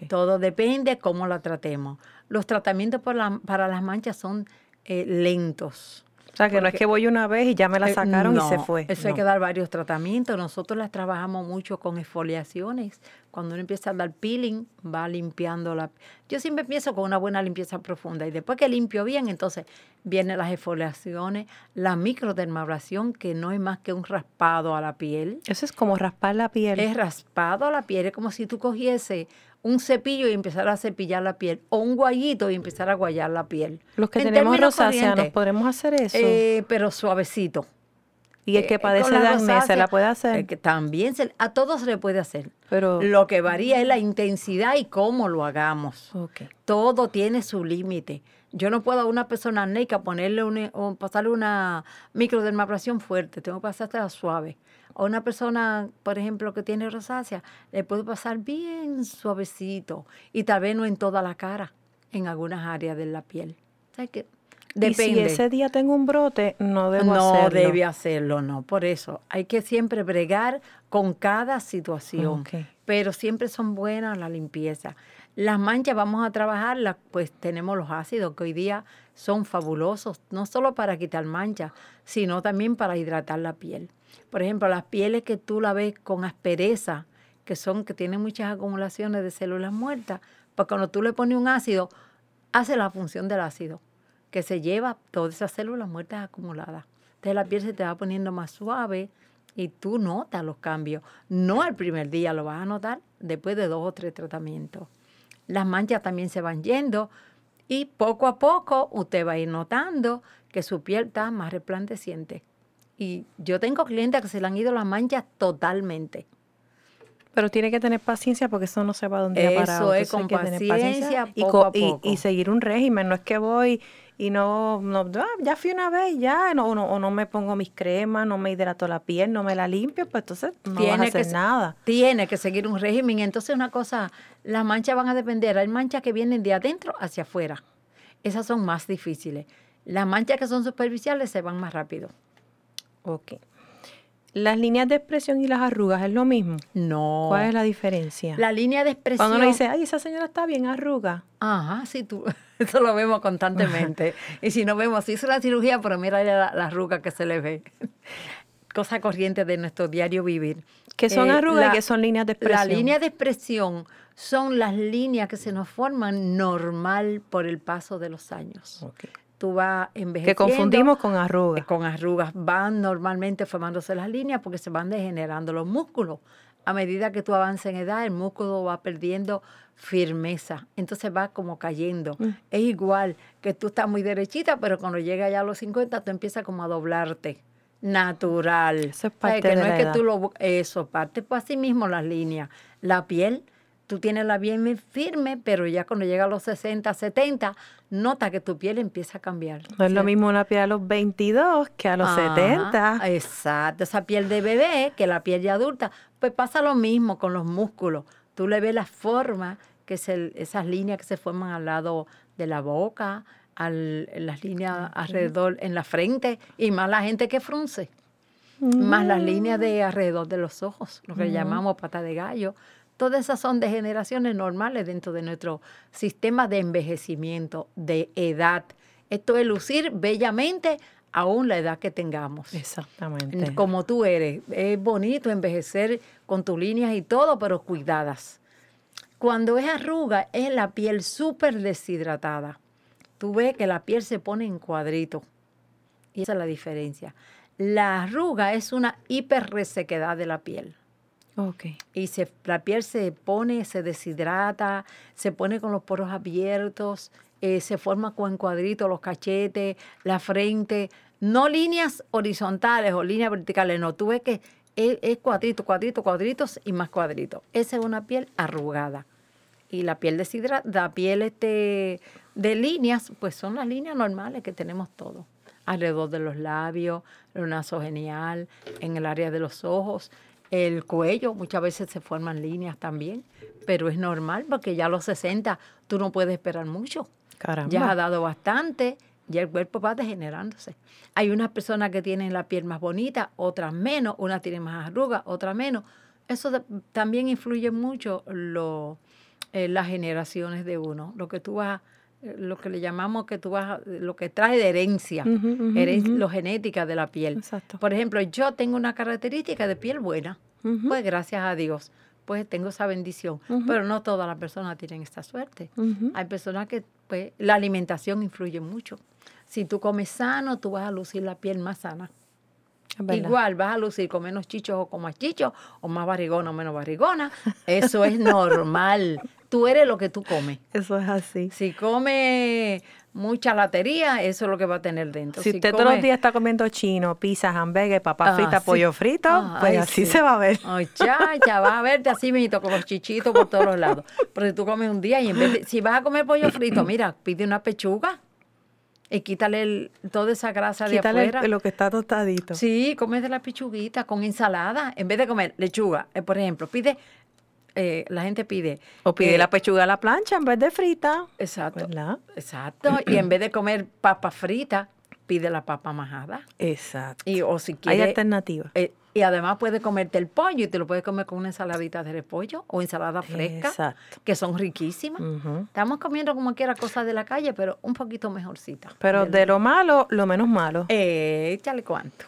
Todo depende cómo la tratemos. Los tratamientos por la- para las manchas son eh, lentos. O sea, que no es que voy una vez y ya me la Eh, sacaron y se fue. Eso hay que dar varios tratamientos. Nosotros las trabajamos mucho con exfoliaciones. Cuando uno empieza a dar peeling, va limpiando la... Yo siempre empiezo con una buena limpieza profunda y después que limpio bien, entonces vienen las exfoliaciones, la microdermabrasión, que no es más que un raspado a la piel. Eso es como raspar la piel. Es raspado a la piel, es como si tú cogiese un cepillo y empezara a cepillar la piel, o un guayito y empezara a guayar la piel. Los que En tenemos rosácea, ¿nos podremos hacer eso? eh, pero suavecito. y el que eh, padece de acné se la puede hacer. eh, que también se- a todos se le puede hacer. pero, Lo que varía es la intensidad y cómo lo hagamos. Todo tiene su límite. Yo no puedo a una persona neca ponerle una, o pasarle una microdermabrasión fuerte, tengo que pasártela suave. A una persona, por ejemplo, que tiene rosácea, le puedo pasar bien suavecito y tal vez no en toda la cara, en algunas áreas de la piel. O sea que Y depende. si ese día tengo un brote, no debo no hacerlo. debe hacerlo, no. Por eso hay que siempre bregar con cada situación. Ok. Pero siempre son buenas la limpieza. Las manchas vamos a trabajarlas, pues tenemos los ácidos que hoy día son fabulosos, no solo para quitar manchas, sino también para hidratar la piel. Por ejemplo, las pieles que tú la ves con aspereza, que son que tienen muchas acumulaciones de células muertas, pues cuando tú le pones un ácido, hace la función del ácido, que se lleva todas esas células muertas acumuladas. Entonces la piel se te va poniendo más suave y tú notas los cambios. No al primer día, lo vas a notar después de dos o tres tratamientos. Las manchas también se van yendo y poco a poco usted va a ir notando que su piel está más resplandeciente. Y yo tengo clientes que se le han ido las manchas totalmente. Pero tiene que tener paciencia porque eso no se va de un día para Eso otro. es, hay con que tener paciencia, y, poco co- a y- poco. y seguir un régimen. No es que voy y no, no ah, ya fui una vez ya, no, no- o no me pongo mis cremas, no me hidrato la piel, no me la limpio, pues entonces no vas a Tiene que hacer nada. Tiene que seguir un régimen. Entonces, una cosa, las manchas van a depender. Hay manchas que vienen de adentro hacia afuera. Esas son más difíciles. Las manchas que son superficiales se van más rápido. Ok. Las líneas de expresión y las arrugas es lo mismo. No. ¿Cuál es la diferencia? La línea de expresión. Cuando uno dice, ay, esa señora está bien arruga. Ajá, sí, tú. <laughs> Eso lo vemos constantemente. <laughs> y si no vemos, hizo la cirugía, pero mira la, la arruga que se le ve. <laughs> Cosa corriente de nuestro diario vivir. ¿Qué son Eh, arrugas y la- qué son líneas de La expresión? línea de expresión son las líneas que se nos forman normal por el paso de los años. Ok. Tú vas envejeciendo. Que confundimos con eh, arrugas. Con arrugas van normalmente formándose las líneas porque se van degenerando los músculos. A medida que tú avanzas en edad, el músculo va perdiendo firmeza. Entonces va como cayendo. Mm. Es igual que tú estás muy derechita, pero cuando llega ya a los 50, tú empiezas como a doblarte. natural. Eso es O sea, parte que de no la es que tú lo eso, parte pues así mismo las líneas. La piel, tú tienes la piel muy firme, pero ya cuando llega a los 60, 70, nota que tu piel empieza a cambiar. No es lo mismo una piel a los 22 que a los Ajá, 70. Exacto, esa piel de bebé, que la piel ya adulta, pues pasa lo mismo con los músculos. Tú le ves la forma, que es el- esas líneas que se forman al lado de la boca, al, las líneas alrededor en la frente, y más la gente que frunce, más las líneas de alrededor de los ojos, lo que llamamos pata de gallo. Todas esas son degeneraciones normales dentro de nuestro sistema de envejecimiento, de edad. Esto es lucir bellamente aún la edad que tengamos. Exactamente. Como tú eres. Es bonito envejecer con tus líneas y todo, pero cuidadas. Cuando es arruga, es la piel súper deshidratada. Tú ves que la piel se pone en cuadrito. Y esa es la diferencia. La arruga es una hiperresequedad de la piel. Ok. Y se, la piel se pone, se deshidrata, se pone con los poros abiertos, eh, se forma con cuadritos los cachetes, la frente. No líneas horizontales o líneas verticales, no. Tú ves que es, es cuadrito, cuadrito, cuadritos y más cuadritos. Esa es una piel arrugada. Y la piel deshidratada, la piel este, de líneas, pues son las líneas normales que tenemos todos. Alrededor de los labios, el nasogenial, en el área de los ojos, el cuello, muchas veces se forman líneas también, pero es normal porque ya a los 60 tú no puedes esperar mucho. Caramba. Ya ha dado bastante, ya el cuerpo va degenerándose. Hay unas personas que tienen la piel más bonita, otras menos, unas tienen más arrugas, otras menos. Eso también influye mucho lo, eh, las generaciones de uno, lo que tú vas, lo que le llamamos que tú vas, lo que trae de herencia, Ujú, ujú, heren- ujú. lo genética de la piel. Exacto. Por ejemplo, yo tengo una característica de piel buena, pues gracias a Dios, pues tengo esa bendición, pero no todas las personas tienen esta suerte. Hay personas que, pues, la alimentación influye mucho. Si tú comes sano, tú vas a lucir la piel más sana. Verdad. Igual vas a lucir con menos chichos o con más chichos, o más barrigona o menos barrigona. Eso es <laughs> normal. Tú eres lo que tú comes. Eso es así. Si comes mucha latería, eso es lo que va a tener dentro. Si usted todos los come- días está comiendo chino, pizza, hamburgues, papa Ah, frita, sí. pollo frito, Ah, pues ay, así sí. se va a ver. Ay, chacha, vas a verte así mismo, con los chichitos por todos los lados. Pero si tú comes un día y en vez de, si vas a comer pollo frito, mira, pide una pechuga y quítale el- toda esa grasa de afuera. el- lo que está tostadito. Sí, comes de la pechuguita con ensalada. En vez de comer lechuga, eh, por ejemplo, pide, eh, la gente pide. O pide eh, la pechuga a la plancha en vez de frita. Exacto. ¿Verdad? Exacto. <clears throat> Y en vez de comer papa frita, pide la papa majada. Exacto. Y, o si Hay quiere, alternativas. eh, y además puedes comerte el pollo y te lo puedes comer con una ensaladita de repollo o ensalada fresca, Exacto. que son riquísimas. Estamos comiendo como quiera cosas de la calle, pero un poquito mejorcita. Pero de lo malo, lo menos malo. Eh, échale cuánto.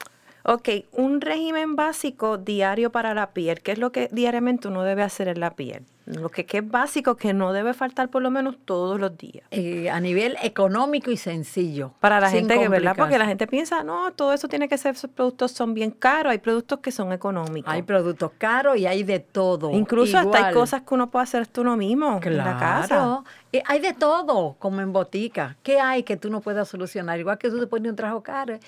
Ok, un régimen básico diario para la piel. ¿Qué es lo que diariamente uno debe hacer en la piel? Lo que, que es básico, que no debe faltar por lo menos todos los días. Eh, a nivel económico y sencillo. Para la gente que, ¿verdad? Porque la gente piensa, no, todo eso tiene que ser, esos productos son bien caros. Hay productos que son económicos. Hay productos caros y hay de todo. Incluso hasta hay cosas que uno puede hacer hasta uno mismo en la casa. Claro. Eh, hay de todo, como en botica. ¿Qué hay que tú no puedas solucionar? Igual que tú te pones un traje caro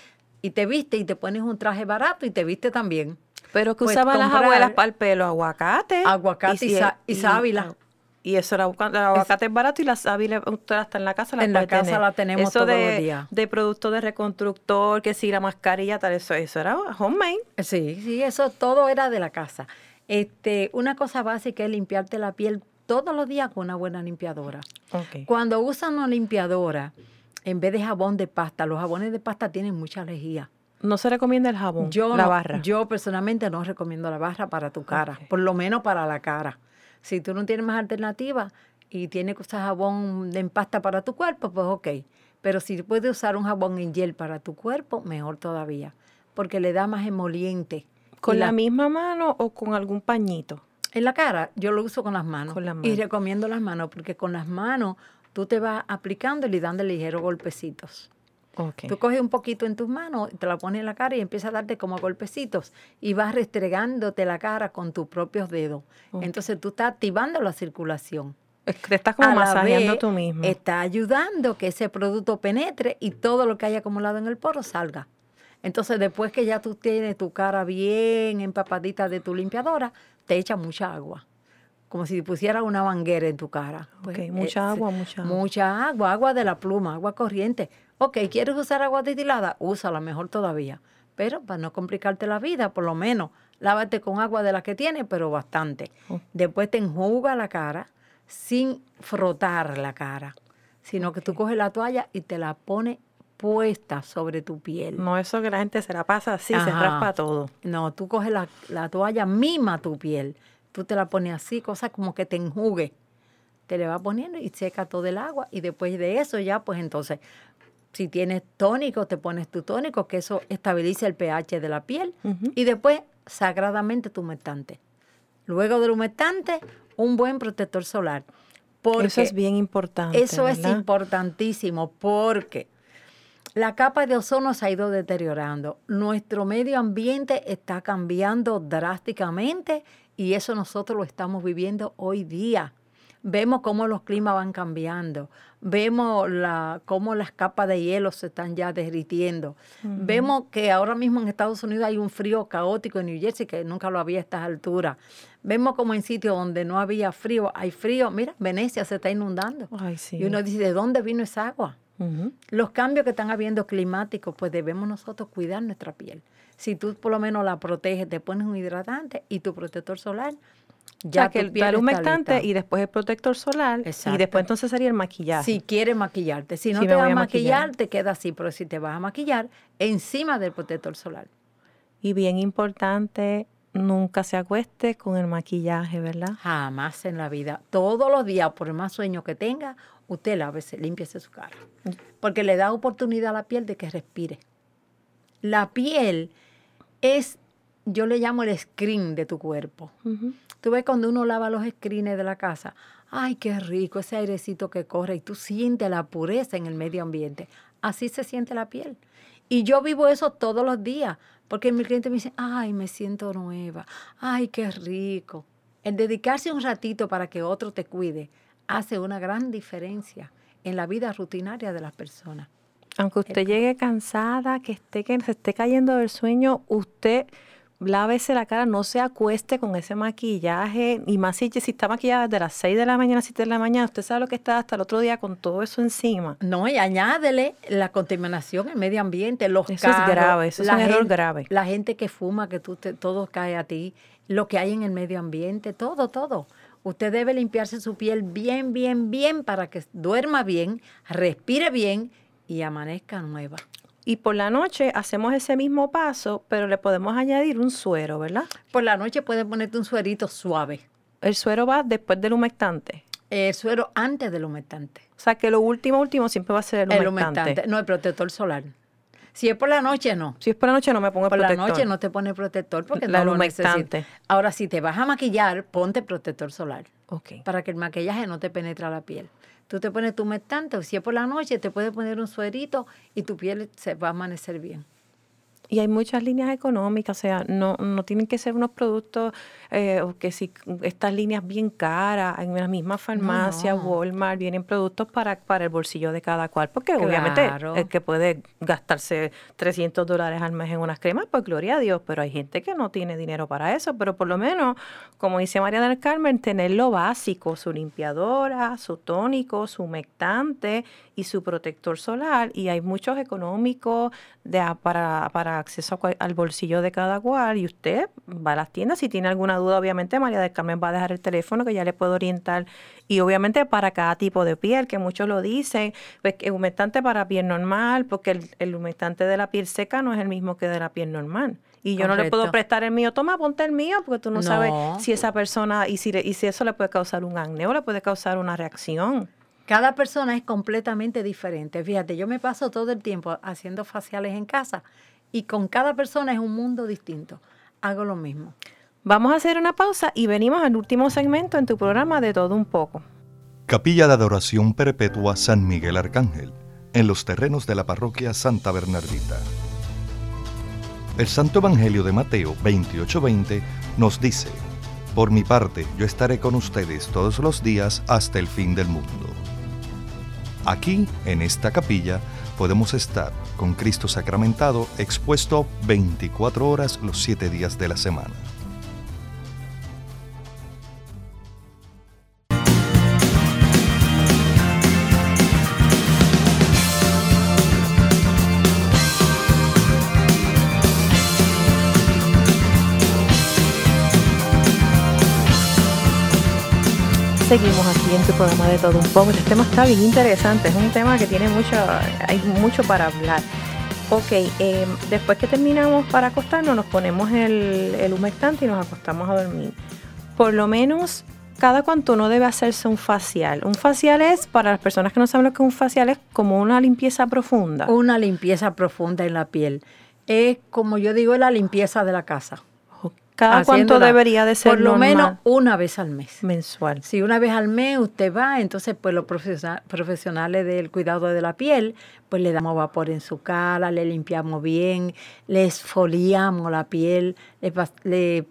y te viste y te pones un traje barato y te viste también. Pero que Pues usaban las abuelas para el pelo, aguacate. Aguacate y sa- y sábila. Y eso, aguaca- el aguacate es barato y la sábila usted hasta en la casa la En la casa tener. la tenemos eso todos de, los días. de productos de reconstructor, que si la mascarilla, tal, eso, eso era homemade. Sí, sí, eso todo era de la casa. Este, una cosa básica es limpiarte la piel todos los días con una buena limpiadora. Ok. Cuando usan una limpiadora, en vez de jabón de pasta, los jabones de pasta tienen mucha lejía. No se recomienda el jabón, Yo, la no- barra. yo personalmente no recomiendo la barra para tu cara, por lo menos para la cara. Si tú no tienes más alternativa y tienes que usar jabón en pasta para tu cuerpo, pues ok. Pero si puedes usar un jabón en gel para tu cuerpo, mejor todavía, porque le da más emoliente. ¿Con Y la misma mano o con algún pañito? En la cara, yo lo uso con las manos. Con las Y manos. recomiendo las manos, porque con las manos tú te vas aplicando y dando ligeros golpecitos. Tú coges un poquito en tus manos, te la pones en la cara y empiezas a darte como golpecitos y vas restregándote la cara con tus propios dedos. Entonces tú estás activando la circulación. Te estás como A masajeando vez, tú mismo. Está ayudando que ese producto penetre y todo lo que haya acumulado en el poro salga. Entonces, después que ya tú tienes tu cara bien empapadita de tu limpiadora, te echa mucha agua. Como si pusiera una manguera en tu cara. Pues, mucha eh, agua, mucha agua. Mucha agua, agua de la pluma, agua corriente. Ok, ¿quieres usar agua destilada? Úsala mejor todavía. Pero para no complicarte la vida, por lo menos, lávate con agua de la que tienes, pero bastante. Oh. Después te enjuga la cara sin frotar la cara, sino que tú coges la toalla y te la pones puesta sobre tu piel. No eso que la gente se la pasa así, se raspa todo. No, tú coges la, la toalla, mima tu piel. Tú te la pones así, cosa como que te enjugue. Te le vas poniendo y seca todo el agua. Y después de eso ya, pues entonces, si tienes tónico, te pones tu tónico, que eso estabiliza el pH de la piel. Y después, sagradamente, tu humectante. Luego del humectante, un buen protector solar. Porque Eso es bien importante. eso es importantísimo porque la capa de ozono se ha ido deteriorando. Nuestro medio ambiente está cambiando drásticamente y eso nosotros lo estamos viviendo hoy día. Vemos cómo los climas van cambiando, vemos la, cómo las capas de hielo se están ya derritiendo. Vemos que ahora mismo en Estados Unidos hay un frío caótico en New Jersey que nunca lo había a estas alturas. Vemos como en sitios donde no había frío, hay frío. Mira, Venecia se está inundando. Ay, sí. Y uno dice, ¿de dónde vino esa agua? Los cambios que están habiendo climáticos, pues debemos nosotros cuidar nuestra piel. Si tú por lo menos la proteges, te pones un hidratante y tu protector solar, Ya que el piel humectante y después el protector solar y después entonces sería el maquillaje. Si quieres maquillarte, si no Si te vas a maquillar, maquillar. te queda así, pero si te vas a maquillar, encima del protector solar. Y bien importante, nunca se acueste con el maquillaje, ¿verdad? Jamás en la vida. Todos los días, por más sueño que tenga, usted lávese, límpiese su cara. Porque le da oportunidad a la piel de que respire. La piel es, yo le llamo el screen de tu cuerpo. Tú ves cuando uno lava los screens de la casa, ay, qué rico ese airecito que corre y tú sientes la pureza en el medio ambiente. Así se siente la piel. Y yo vivo eso todos los días, porque mi cliente me dice, ay, me siento nueva, ay, qué rico. El dedicarse un ratito para que otro te cuide hace una gran diferencia en la vida rutinaria de las personas. Aunque usted llegue cansada, que esté que se esté cayendo del sueño, usted lávese la cara, no se acueste con ese maquillaje, y más si, si está maquillada desde las 6 de la mañana, 7 de la mañana, usted sabe lo que está hasta el otro día con todo eso encima. No, y añádele la contaminación, el medio ambiente, los Eso es carros, grave, eso es la un error gente- grave. La gente que fuma, que tú te- todo cae a ti, lo que hay en el medio ambiente, todo, todo. Usted debe limpiarse su piel bien, bien, bien para que duerma bien, respire bien y amanezca nueva. Y por la noche hacemos ese mismo paso, pero le podemos añadir un suero, ¿verdad? Por la noche puedes ponerte un suerito suave. El suero va después del humectante. El suero antes del humectante. O sea que lo último, último siempre va a ser el El humectante. humectante, no el protector solar. Si es por la noche, no. Si es por la noche no me pongo el Por la protector. noche no te pones protector porque La no lo necesitas. Ahora, si te vas a maquillar, ponte protector solar Ok. para que el maquillaje no te penetre a la piel. Tú te pones tu humectante, o si es por la noche, te puedes poner un suerito y tu piel se va a amanecer bien. Y hay muchas líneas económicas, o sea, no, no tienen que ser unos productos eh, que si estas líneas bien caras, en la misma farmacia, no. Walmart, vienen productos para, para el bolsillo de cada cual, porque obviamente el que puede gastarse 300 dólares al mes en unas cremas, pues gloria a Dios, pero hay gente que no tiene dinero para eso, pero por lo menos, como dice María del Carmen, tener lo básico, su limpiadora, su tónico, su humectante y su protector solar, y hay muchos económicos de, para, para acceso a al bolsillo de cada cual, y usted va a las tiendas, si tiene alguna duda, obviamente María del Carmen va a dejar el teléfono que ya le puedo orientar, y obviamente para cada tipo de piel, que muchos lo dicen, pues que humectante para piel normal, porque el, el humectante de la piel seca no es el mismo que de la piel normal. Y yo no le puedo prestar el mío, toma, ponte el mío, porque tú no, sabes No. si esa persona, y si, le- y si eso le puede causar un acné o le puede causar una reacción. Cada persona es completamente diferente. Fíjate, yo me paso todo el tiempo haciendo faciales en casa y con cada persona es un mundo distinto. Hago lo mismo. Vamos a hacer una pausa y venimos al último segmento en tu programa de todo un poco. Capilla de Adoración Perpetua San Miguel Arcángel, en los terrenos de la parroquia Santa Bernardita. El Santo Evangelio de Mateo 28:20 nos dice, Por mi parte, yo estaré con ustedes todos los días hasta el fin del mundo. Aquí, en esta capilla, podemos estar con Cristo sacramentado expuesto 24 horas los 7 días de la semana. Seguimos aquí en tu programa de todo un poco. Este tema está bien interesante, es un tema que tiene mucho, hay mucho para hablar. Ok, em, después que terminamos para acostarnos, nos ponemos el, el humectante y nos acostamos a dormir. Por lo menos cada cuanto uno debe hacerse un facial. Un facial es, para las personas que no saben lo que es un facial, es como una limpieza profunda. Una limpieza profunda en la piel. Es como yo digo, la limpieza de la casa. ¿Cada cuánto debería de ser Por lo menos una vez al mes. Mensual. Si una vez al mes usted va, entonces pues los profesionales del cuidado de la piel, pues le damos vapor en su cara, le limpiamos bien, le esfoliamos la piel, le,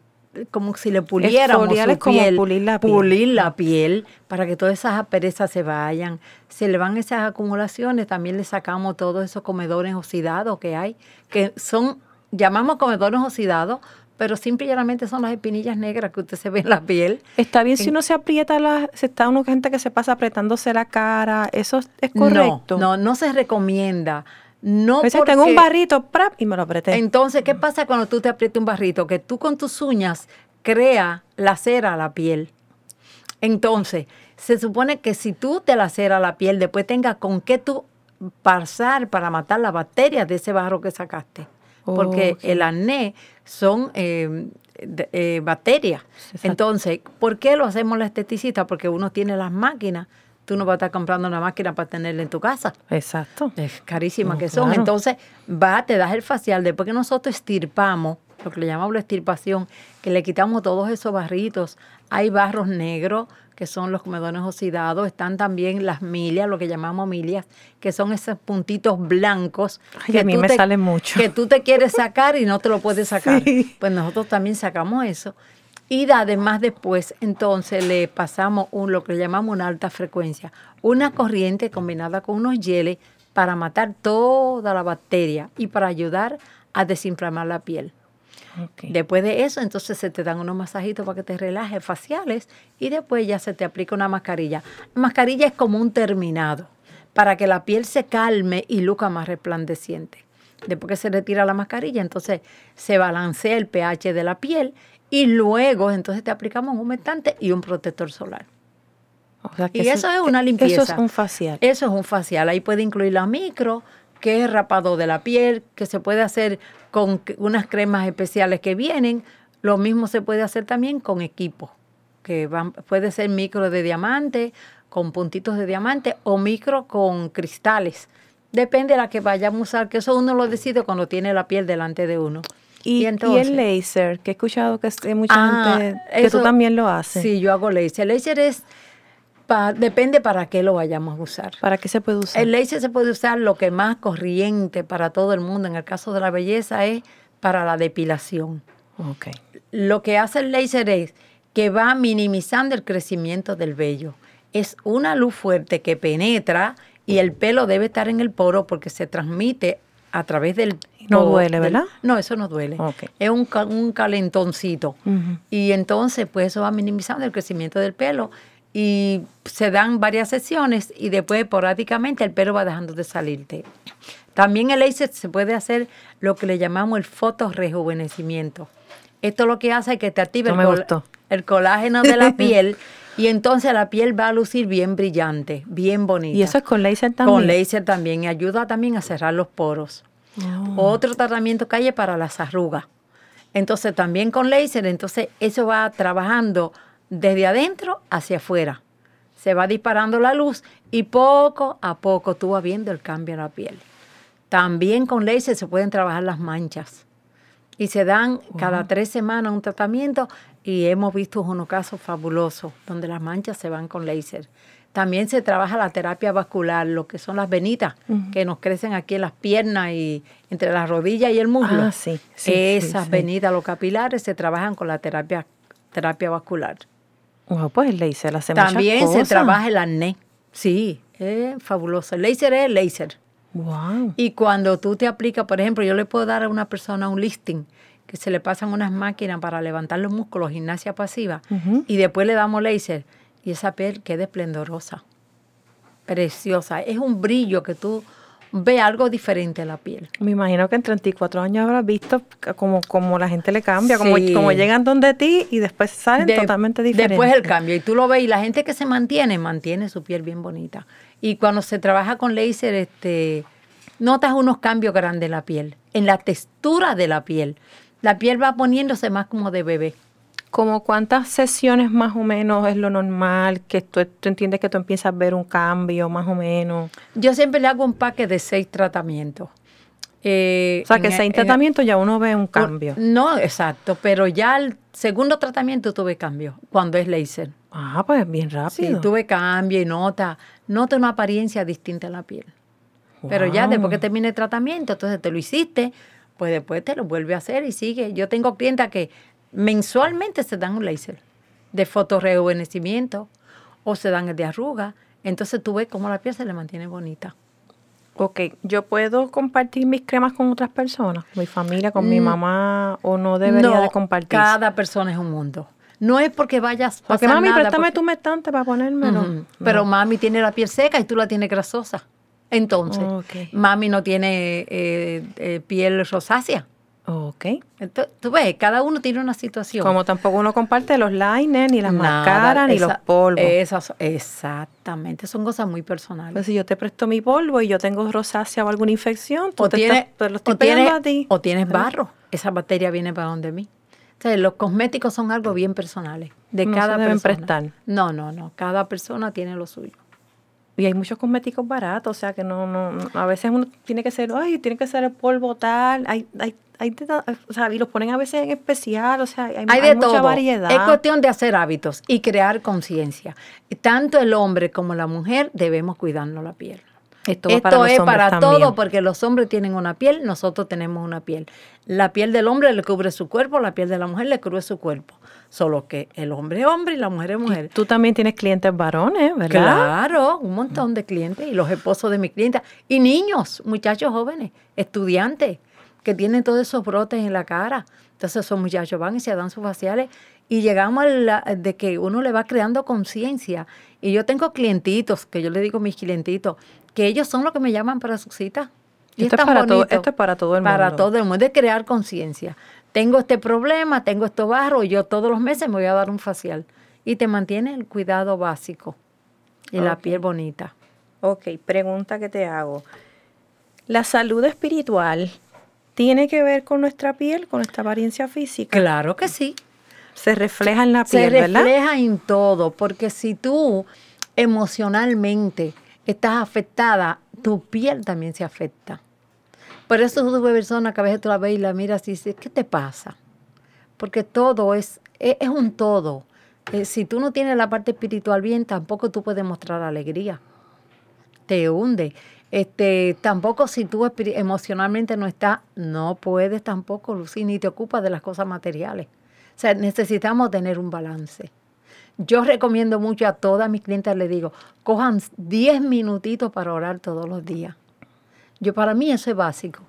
como si le puliéramos su piel, pulir la piel. pulir la piel para que todas esas asperezas se vayan. Se le van esas acumulaciones, también le sacamos todos esos comedores oxidados que hay, que son, llamamos comedores oxidados pero simple y son las espinillas negras que usted se ve en la piel. Está bien si uno se aprieta, la, si está uno gente que se pasa apretándose la cara, ¿eso es correcto? No, no, se recomienda. No porque, tengo un barrito y me lo apreté. Entonces, ¿qué pasa cuando tú te aprietas un barrito? Que tú con tus uñas crea la cera a la piel. Entonces, se supone que si tú te la cera la piel, después tenga con qué tú pasar para matar las bacterias de ese barro que sacaste porque el acné son eh, eh, bacterias. Entonces, ¿por qué lo hacemos la esteticista? Porque uno tiene las máquinas. Tú no vas a estar comprando una máquina para tenerla en tu casa. Exacto. Es carísima que son. Entonces, va, te das el facial. Después que nosotros estirpamos, lo que le llamamos la estirpación, que le quitamos todos esos barritos. Hay barros negros, que son los comedores oxidados. Están también las milias, lo que llamamos milias, que son esos puntitos blancos. que a mí me sale mucho. Que tú te quieres sacar y no te lo puedes sacar. Pues nosotros también sacamos eso. Y además después, entonces le pasamos un, lo que llamamos una alta frecuencia, una corriente combinada con unos geles para matar toda la bacteria y para ayudar a desinflamar la piel. Después de eso, entonces se te dan unos masajitos para que te relajes faciales y después ya se te aplica una mascarilla. La mascarilla es como un terminado para que la piel se calme y luzca más resplandeciente. Después que se retira la mascarilla, entonces se balancea el pH de la piel y luego entonces te aplicamos un humectante y un protector solar. y eso, es una limpieza. Eso es un facial. Eso es un facial. Ahí puede incluir la micro, que es rapado de la piel, que se puede hacer con unas cremas especiales que vienen. Lo mismo se puede hacer también con equipos, que van, puede ser micro de diamante, con puntitos de diamante o micro con cristales. Depende de la que vayamos a usar, que eso uno lo decide cuando tiene la piel delante de uno. Y, entonces, el láser, que he escuchado que mucha ah, gente, que tú también lo haces. Sí, yo hago láser. El láser es depende para qué lo vayamos a usar. ¿Para qué se puede usar? El láser se puede usar lo que más corriente para todo el mundo. En el caso de la belleza es para la depilación. Okay. Lo que hace el láser es que va minimizando el crecimiento del vello. Es una luz fuerte que penetra y el pelo debe estar en el poro porque se transmite a través del... No duele, ¿verdad? no, eso no duele. Es un, un calentoncito. Y entonces, pues eso va minimizando el crecimiento del pelo y se dan varias sesiones y después esporádicamente el pelo va dejando de salirte. También el láser se puede hacer lo que le llamamos el fotorrejuvenecimiento. Esto lo que hace es que te active el, colágeno de la <laughs> piel y entonces la piel va a lucir bien brillante, bien bonita. ¿Y eso es con láser también? Con láser también y ayuda también a cerrar los poros. Oh. Otro tratamiento que hay es para las arrugas. Entonces también con láser, entonces eso va trabajando desde adentro hacia afuera. Se va disparando la luz y poco a poco tú vas viendo el cambio en la piel. También con láser se pueden trabajar las manchas. Y se dan cada tres semanas un tratamiento y hemos visto unos casos fabulosos donde las manchas se van con láser. También se trabaja la terapia vascular, lo que son las venitas que nos crecen aquí en las piernas y entre las rodillas y el muslo. Ah, sí, Esas venitas, los capilares, se trabajan con la terapia, terapia vascular. Pues el hace También se trabaja el acné. Sí, es fabuloso. El láser es el láser. Wow. Y cuando tú te aplicas, por ejemplo, yo le puedo dar a una persona un listing que se le pasan unas máquinas para levantar los músculos, gimnasia pasiva, y después le damos láser y esa piel queda esplendorosa, preciosa. Es un brillo que tú ves algo diferente en la piel. Me imagino que en 34 años habrás visto como, como la gente le cambia, como, Sí. como llegan donde ti y después salen De- totalmente diferentes. Después el cambio. Y tú lo ves y la gente que se mantiene, mantiene su piel bien bonita. Y cuando se trabaja con láser, este, notas unos cambios grandes en la piel, en la textura de la piel. La piel va poniéndose más como de bebé. ¿Como cuántas sesiones más o menos es lo normal? Que tú, tú entiendes que tú empiezas a ver un cambio más o menos. Yo siempre le hago un paque de seis tratamientos. Eh, O sea, que en- seis en- tratamientos ya uno ve un cambio. No, exacto, pero ya el segundo tratamiento tuve cambio, cuando es láser. Ah, pues bien Sí, rápido. tuve cambio y nota, nota una apariencia distinta en la piel. Pero ya después que termine el tratamiento, entonces te lo hiciste, pues después te lo vuelve a hacer y sigue. Yo tengo clientas que mensualmente se dan un láser de fotorrejuvenecimiento o se dan el de arruga. Entonces tú ves cómo la piel se le mantiene bonita. Ok, ¿yo puedo compartir mis cremas con otras personas? ¿Mi familia, con mi Mm. mamá? ¿O no debería no, de compartir? cada persona es un mundo. No es porque vayas a Porque mami, nada, préstame porque- tu metante para ponérmelo. No. Pero mami tiene la piel seca y tú la tienes grasosa. Entonces, Ok. mami no tiene eh, eh, piel rosácea. Ok. Entonces, tú ves, cada uno tiene una situación. Como tampoco uno comparte los liners, ni las Nada, máscaras, ni los polvos. Esas, exactamente, son cosas muy personales. Pues si yo te presto mi polvo y yo tengo rosácea o alguna infección, tú o, te tienes, estás- te lo estoy o, tienes, a ti. o tienes barro, esa bacteria viene para donde mí. O sea, los cosméticos son algo bien personales de No se cada deben persona. prestar. No, no, no, cada persona tiene lo suyo. Y hay muchos cosméticos baratos, o sea que no, no, no- a veces uno tiene que ser, ay, tiene que ser el polvo tal, hay, hay, hay de o sea, y los ponen a veces en especial, o sea, hay, Hay hay de mucha todo. variedad. Es cuestión de hacer hábitos y crear conciencia. Y Tanto el hombre como la mujer debemos cuidarnos la piel. Esto, va Esto para es para también. todo porque los hombres tienen una piel, nosotros tenemos una piel. La piel del hombre le cubre su cuerpo, la piel de la mujer le cubre su cuerpo. Solo que el hombre es hombre y la mujer es mujer. Tú también tienes clientes varones, ¿verdad? Claro, un montón de clientes y los esposos de mis clientes y niños, muchachos jóvenes, estudiantes que tienen todos esos brotes en la cara. Entonces esos muchachos van y se dan sus faciales y llegamos a la, de que uno le va creando conciencia. Y yo tengo clientitos, que yo le digo a mis clientitos, que ellos son los que me llaman para su cita. Y Esto es para todo- esto es para todo el Para mundo. todo el mundo, de crear conciencia. Tengo este problema, tengo esto barro, y yo todos los meses me voy a dar un facial. Y te mantiene el cuidado básico y la piel bonita. Ok, pregunta que te hago. ¿La salud espiritual tiene que ver con nuestra piel, con nuestra apariencia física? Claro que sí. Se refleja en la Se piel, ¿verdad? refleja en todo, porque si tú emocionalmente estás afectada, tu piel también se afecta. Por eso tú ves personas que a veces tú la ves y la miras y dices, ¿qué te pasa? Porque todo es, es, es un todo. Eh, si tú no tienes la parte espiritual bien, tampoco tú puedes mostrar alegría. Te hunde. Este, tampoco si tú emocionalmente no estás, no puedes tampoco lucir ni te ocupas de las cosas materiales. O sea, necesitamos tener un balance. Yo recomiendo mucho a todas mis clientes, les digo, cojan 10 minutitos para orar todos los días. Yo para mí eso es básico.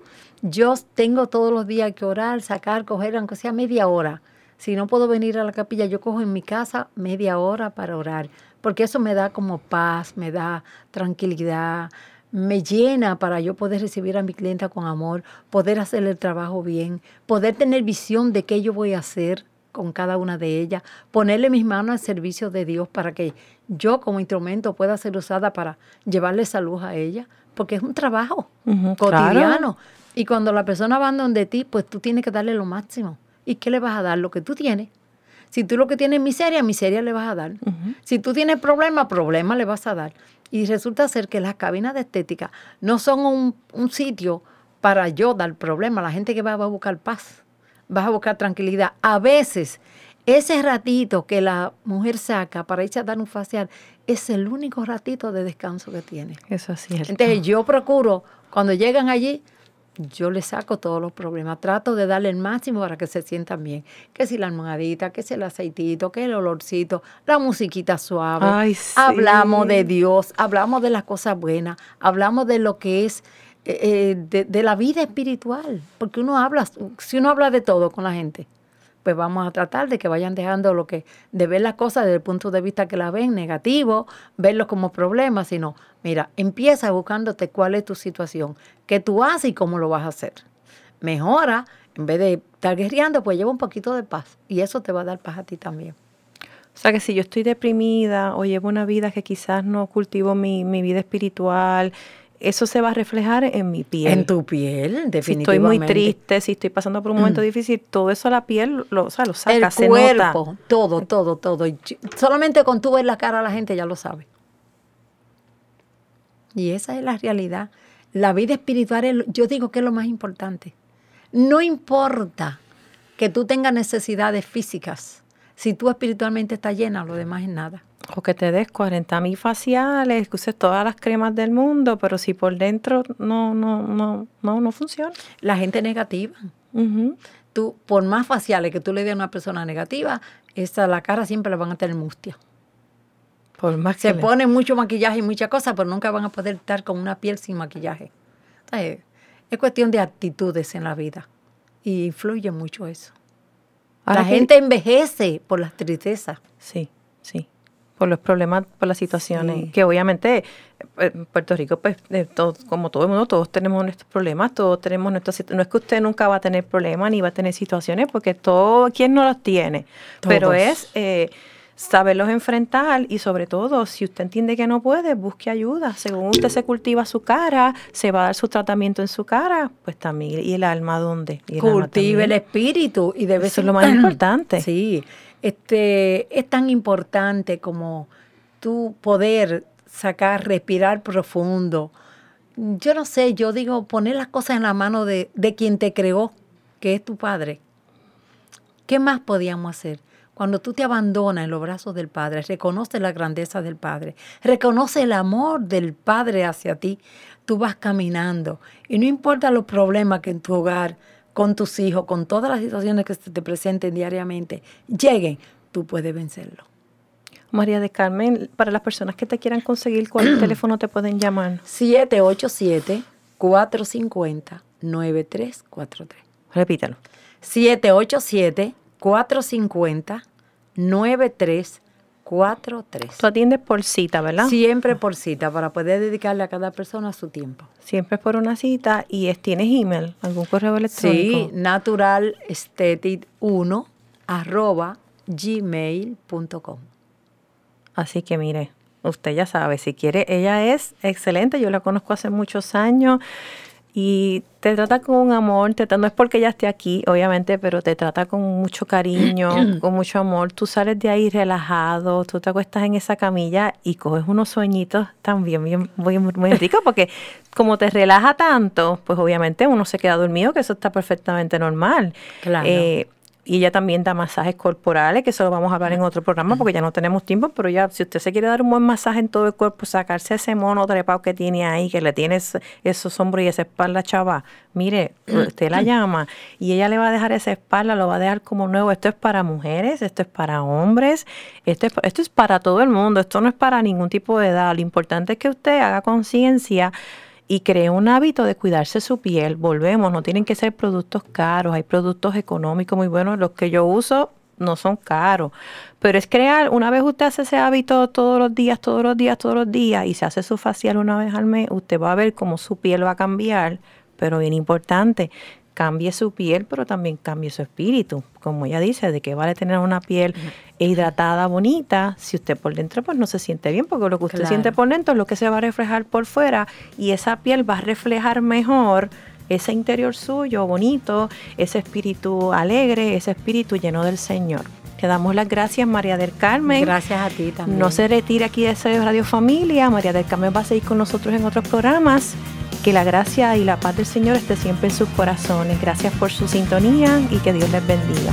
Yo tengo todos los días que orar, sacar, coger, aunque sea media hora. Si no puedo venir a la capilla, yo cojo en mi casa media hora para orar, porque eso me da como paz, me da tranquilidad, me llena para yo poder recibir a mi clienta con amor, poder hacer el trabajo bien, poder tener visión de qué yo voy a hacer con cada una de ellas, ponerle mis manos al servicio de Dios para que yo como instrumento pueda ser usada para llevarle salud a ella, porque es un trabajo cotidiano. claro. Y cuando la persona va donde ti, pues tú tienes que darle lo máximo. ¿Y qué le vas a dar? Lo que tú tienes. Si tú lo que tienes es miseria, miseria le vas a dar. Si tú tienes problema, problema le vas a dar. Y resulta ser que las cabinas de estética no son un, un sitio para yo dar problema. La gente que va, va a buscar paz, va a buscar tranquilidad. A veces, ese ratito que la mujer saca para irse a dar un facial es el único ratito de descanso que tiene. Eso es cierto. Entonces yo procuro, cuando llegan allí, yo les saco todos los problemas. Trato de darle el máximo para que se sientan bien. Que si la almohadita, que si el aceitito, que el olorcito, la musiquita suave. Ay, sí. Hablamos de Dios, hablamos de las cosas buenas, hablamos de lo que es eh, de, de la vida espiritual, porque uno habla, si uno habla de todo con la gente, pues vamos a tratar de que vayan dejando lo que, de ver las cosas desde el punto de vista que la ven negativo, verlo como problema, sino, mira, empieza buscándote cuál es tu situación, qué tú haces y cómo lo vas a hacer. Mejora, en vez de estar guerreando, pues lleva un poquito de paz y eso te va a dar paz a ti también. O sea que si yo estoy deprimida o llevo una vida que quizás no cultivo mi, mi vida espiritual, eso se va a reflejar en mi piel. En tu piel, definitivamente. Si estoy muy triste, si estoy pasando por un momento difícil, todo eso la piel lo, o sea, lo saca, El se cuerpo, nota. todo, todo, todo. Solamente con tú ver la cara a la gente ya lo sabe. Y esa es la realidad. La vida espiritual, es yo digo que es lo más importante. No importa que tú tengas necesidades físicas. Si tú espiritualmente estás llena, lo demás es nada. O que te des 40 mil faciales, que uses todas las cremas del mundo, pero si por dentro no, no, no, no, no funciona. La gente negativa, tú, por más faciales que tú le des a una persona negativa, esa, la cara siempre la van a tener mustia. Por más Se que le- ponen mucho maquillaje y muchas cosas, pero nunca van a poder estar con una piel sin maquillaje. Es cuestión de actitudes en la vida. Y influye mucho eso. Ahora la que- gente envejece por las tristezas. Sí, sí. Por los problemas, por las situaciones. Sí. Que obviamente eh, en Puerto Rico, pues, eh, como todo el mundo, todos tenemos nuestros problemas, todos tenemos nuestras No es que usted nunca va a tener problemas ni va a tener situaciones, porque todo, ¿quién no los tiene? Pero es eh, saberlos enfrentar y sobre todo, si usted entiende que no puede, busque ayuda. Según usted se cultiva su cara, se va a dar su tratamiento en su cara, pues también. ¿Y el alma dónde? ¿Y el alma Cultive el espíritu y debe Eso es lo más importante. Sí, este, es tan importante como tú poder sacar, respirar profundo. Yo no sé, yo digo, poner las cosas en la mano de, de quien te creó, que es tu padre. ¿Qué más podíamos hacer? Cuando tú te abandonas en los brazos del Padre, reconoce la grandeza del Padre, reconoce el amor del Padre hacia ti, tú vas caminando. Y no importa los problemas que en tu hogar, con tus hijos, con todas las situaciones que se te presenten diariamente, lleguen, tú puedes vencerlo. María de Carmen, para las personas que te quieran conseguir, ¿cuál <clears throat> teléfono te pueden llamar? 787-450-9343. Repítalo. 787-450-9343. Tú atiendes por cita, ¿verdad? Siempre por cita, para poder dedicarle a cada persona su tiempo. Siempre es por una cita y es, tienes email, algún correo Sí, electrónico. naturalestetic1 arroba gmail.com. Así que mire, usted ya sabe, si quiere, ella es excelente, yo la conozco hace muchos años y te trata con un amor, te no es porque ella esté aquí, obviamente, pero te trata con mucho cariño, <clears throat> con mucho amor. Tú sales de ahí relajado, tú te acuestas en esa camilla y coges unos sueñitos también bien, muy, muy ricos porque como te relaja tanto, pues obviamente uno se queda dormido, que eso está perfectamente normal. Claro. Eh, y ella también da masajes corporales, que eso lo vamos a hablar en otro programa porque ya no tenemos tiempo, pero ya si usted se quiere dar un buen masaje en todo el cuerpo, sacarse ese mono trepado que tiene ahí, que le tiene esos hombros y esa espalda chava, mire, <clears throat> usted la llama y ella le va a dejar esa espalda, lo va a dejar como nuevo. Esto es para mujeres, esto es para hombres, esto es, esto es para todo el mundo, esto no es para ningún tipo de edad. Lo importante es que usted haga conciencia y cree un hábito de cuidarse su piel. Volvemos, no tienen que ser productos caros, hay productos económicos muy buenos, los que yo uso no son caros, pero es crear, una vez usted hace ese hábito todos los días, todos los días, todos los días y se hace su facial una vez al mes, usted va a ver cómo su piel va a cambiar, pero bien importante, cambie su piel, pero también cambie su espíritu. Como ella dice, de que vale tener una piel hidratada, bonita, si usted por dentro pues no se siente bien, porque lo que usted Claro. siente por dentro es lo que se va a reflejar por fuera y esa piel va a reflejar mejor ese interior suyo bonito, ese espíritu alegre, ese espíritu lleno del Señor. Te damos las gracias, María del Carmen. Gracias a ti también. No se retire aquí de Radio Familia. María del Carmen va a seguir con nosotros en otros programas. Que la gracia y la paz del Señor esté siempre en sus corazones. Gracias por su sintonía y que Dios les bendiga.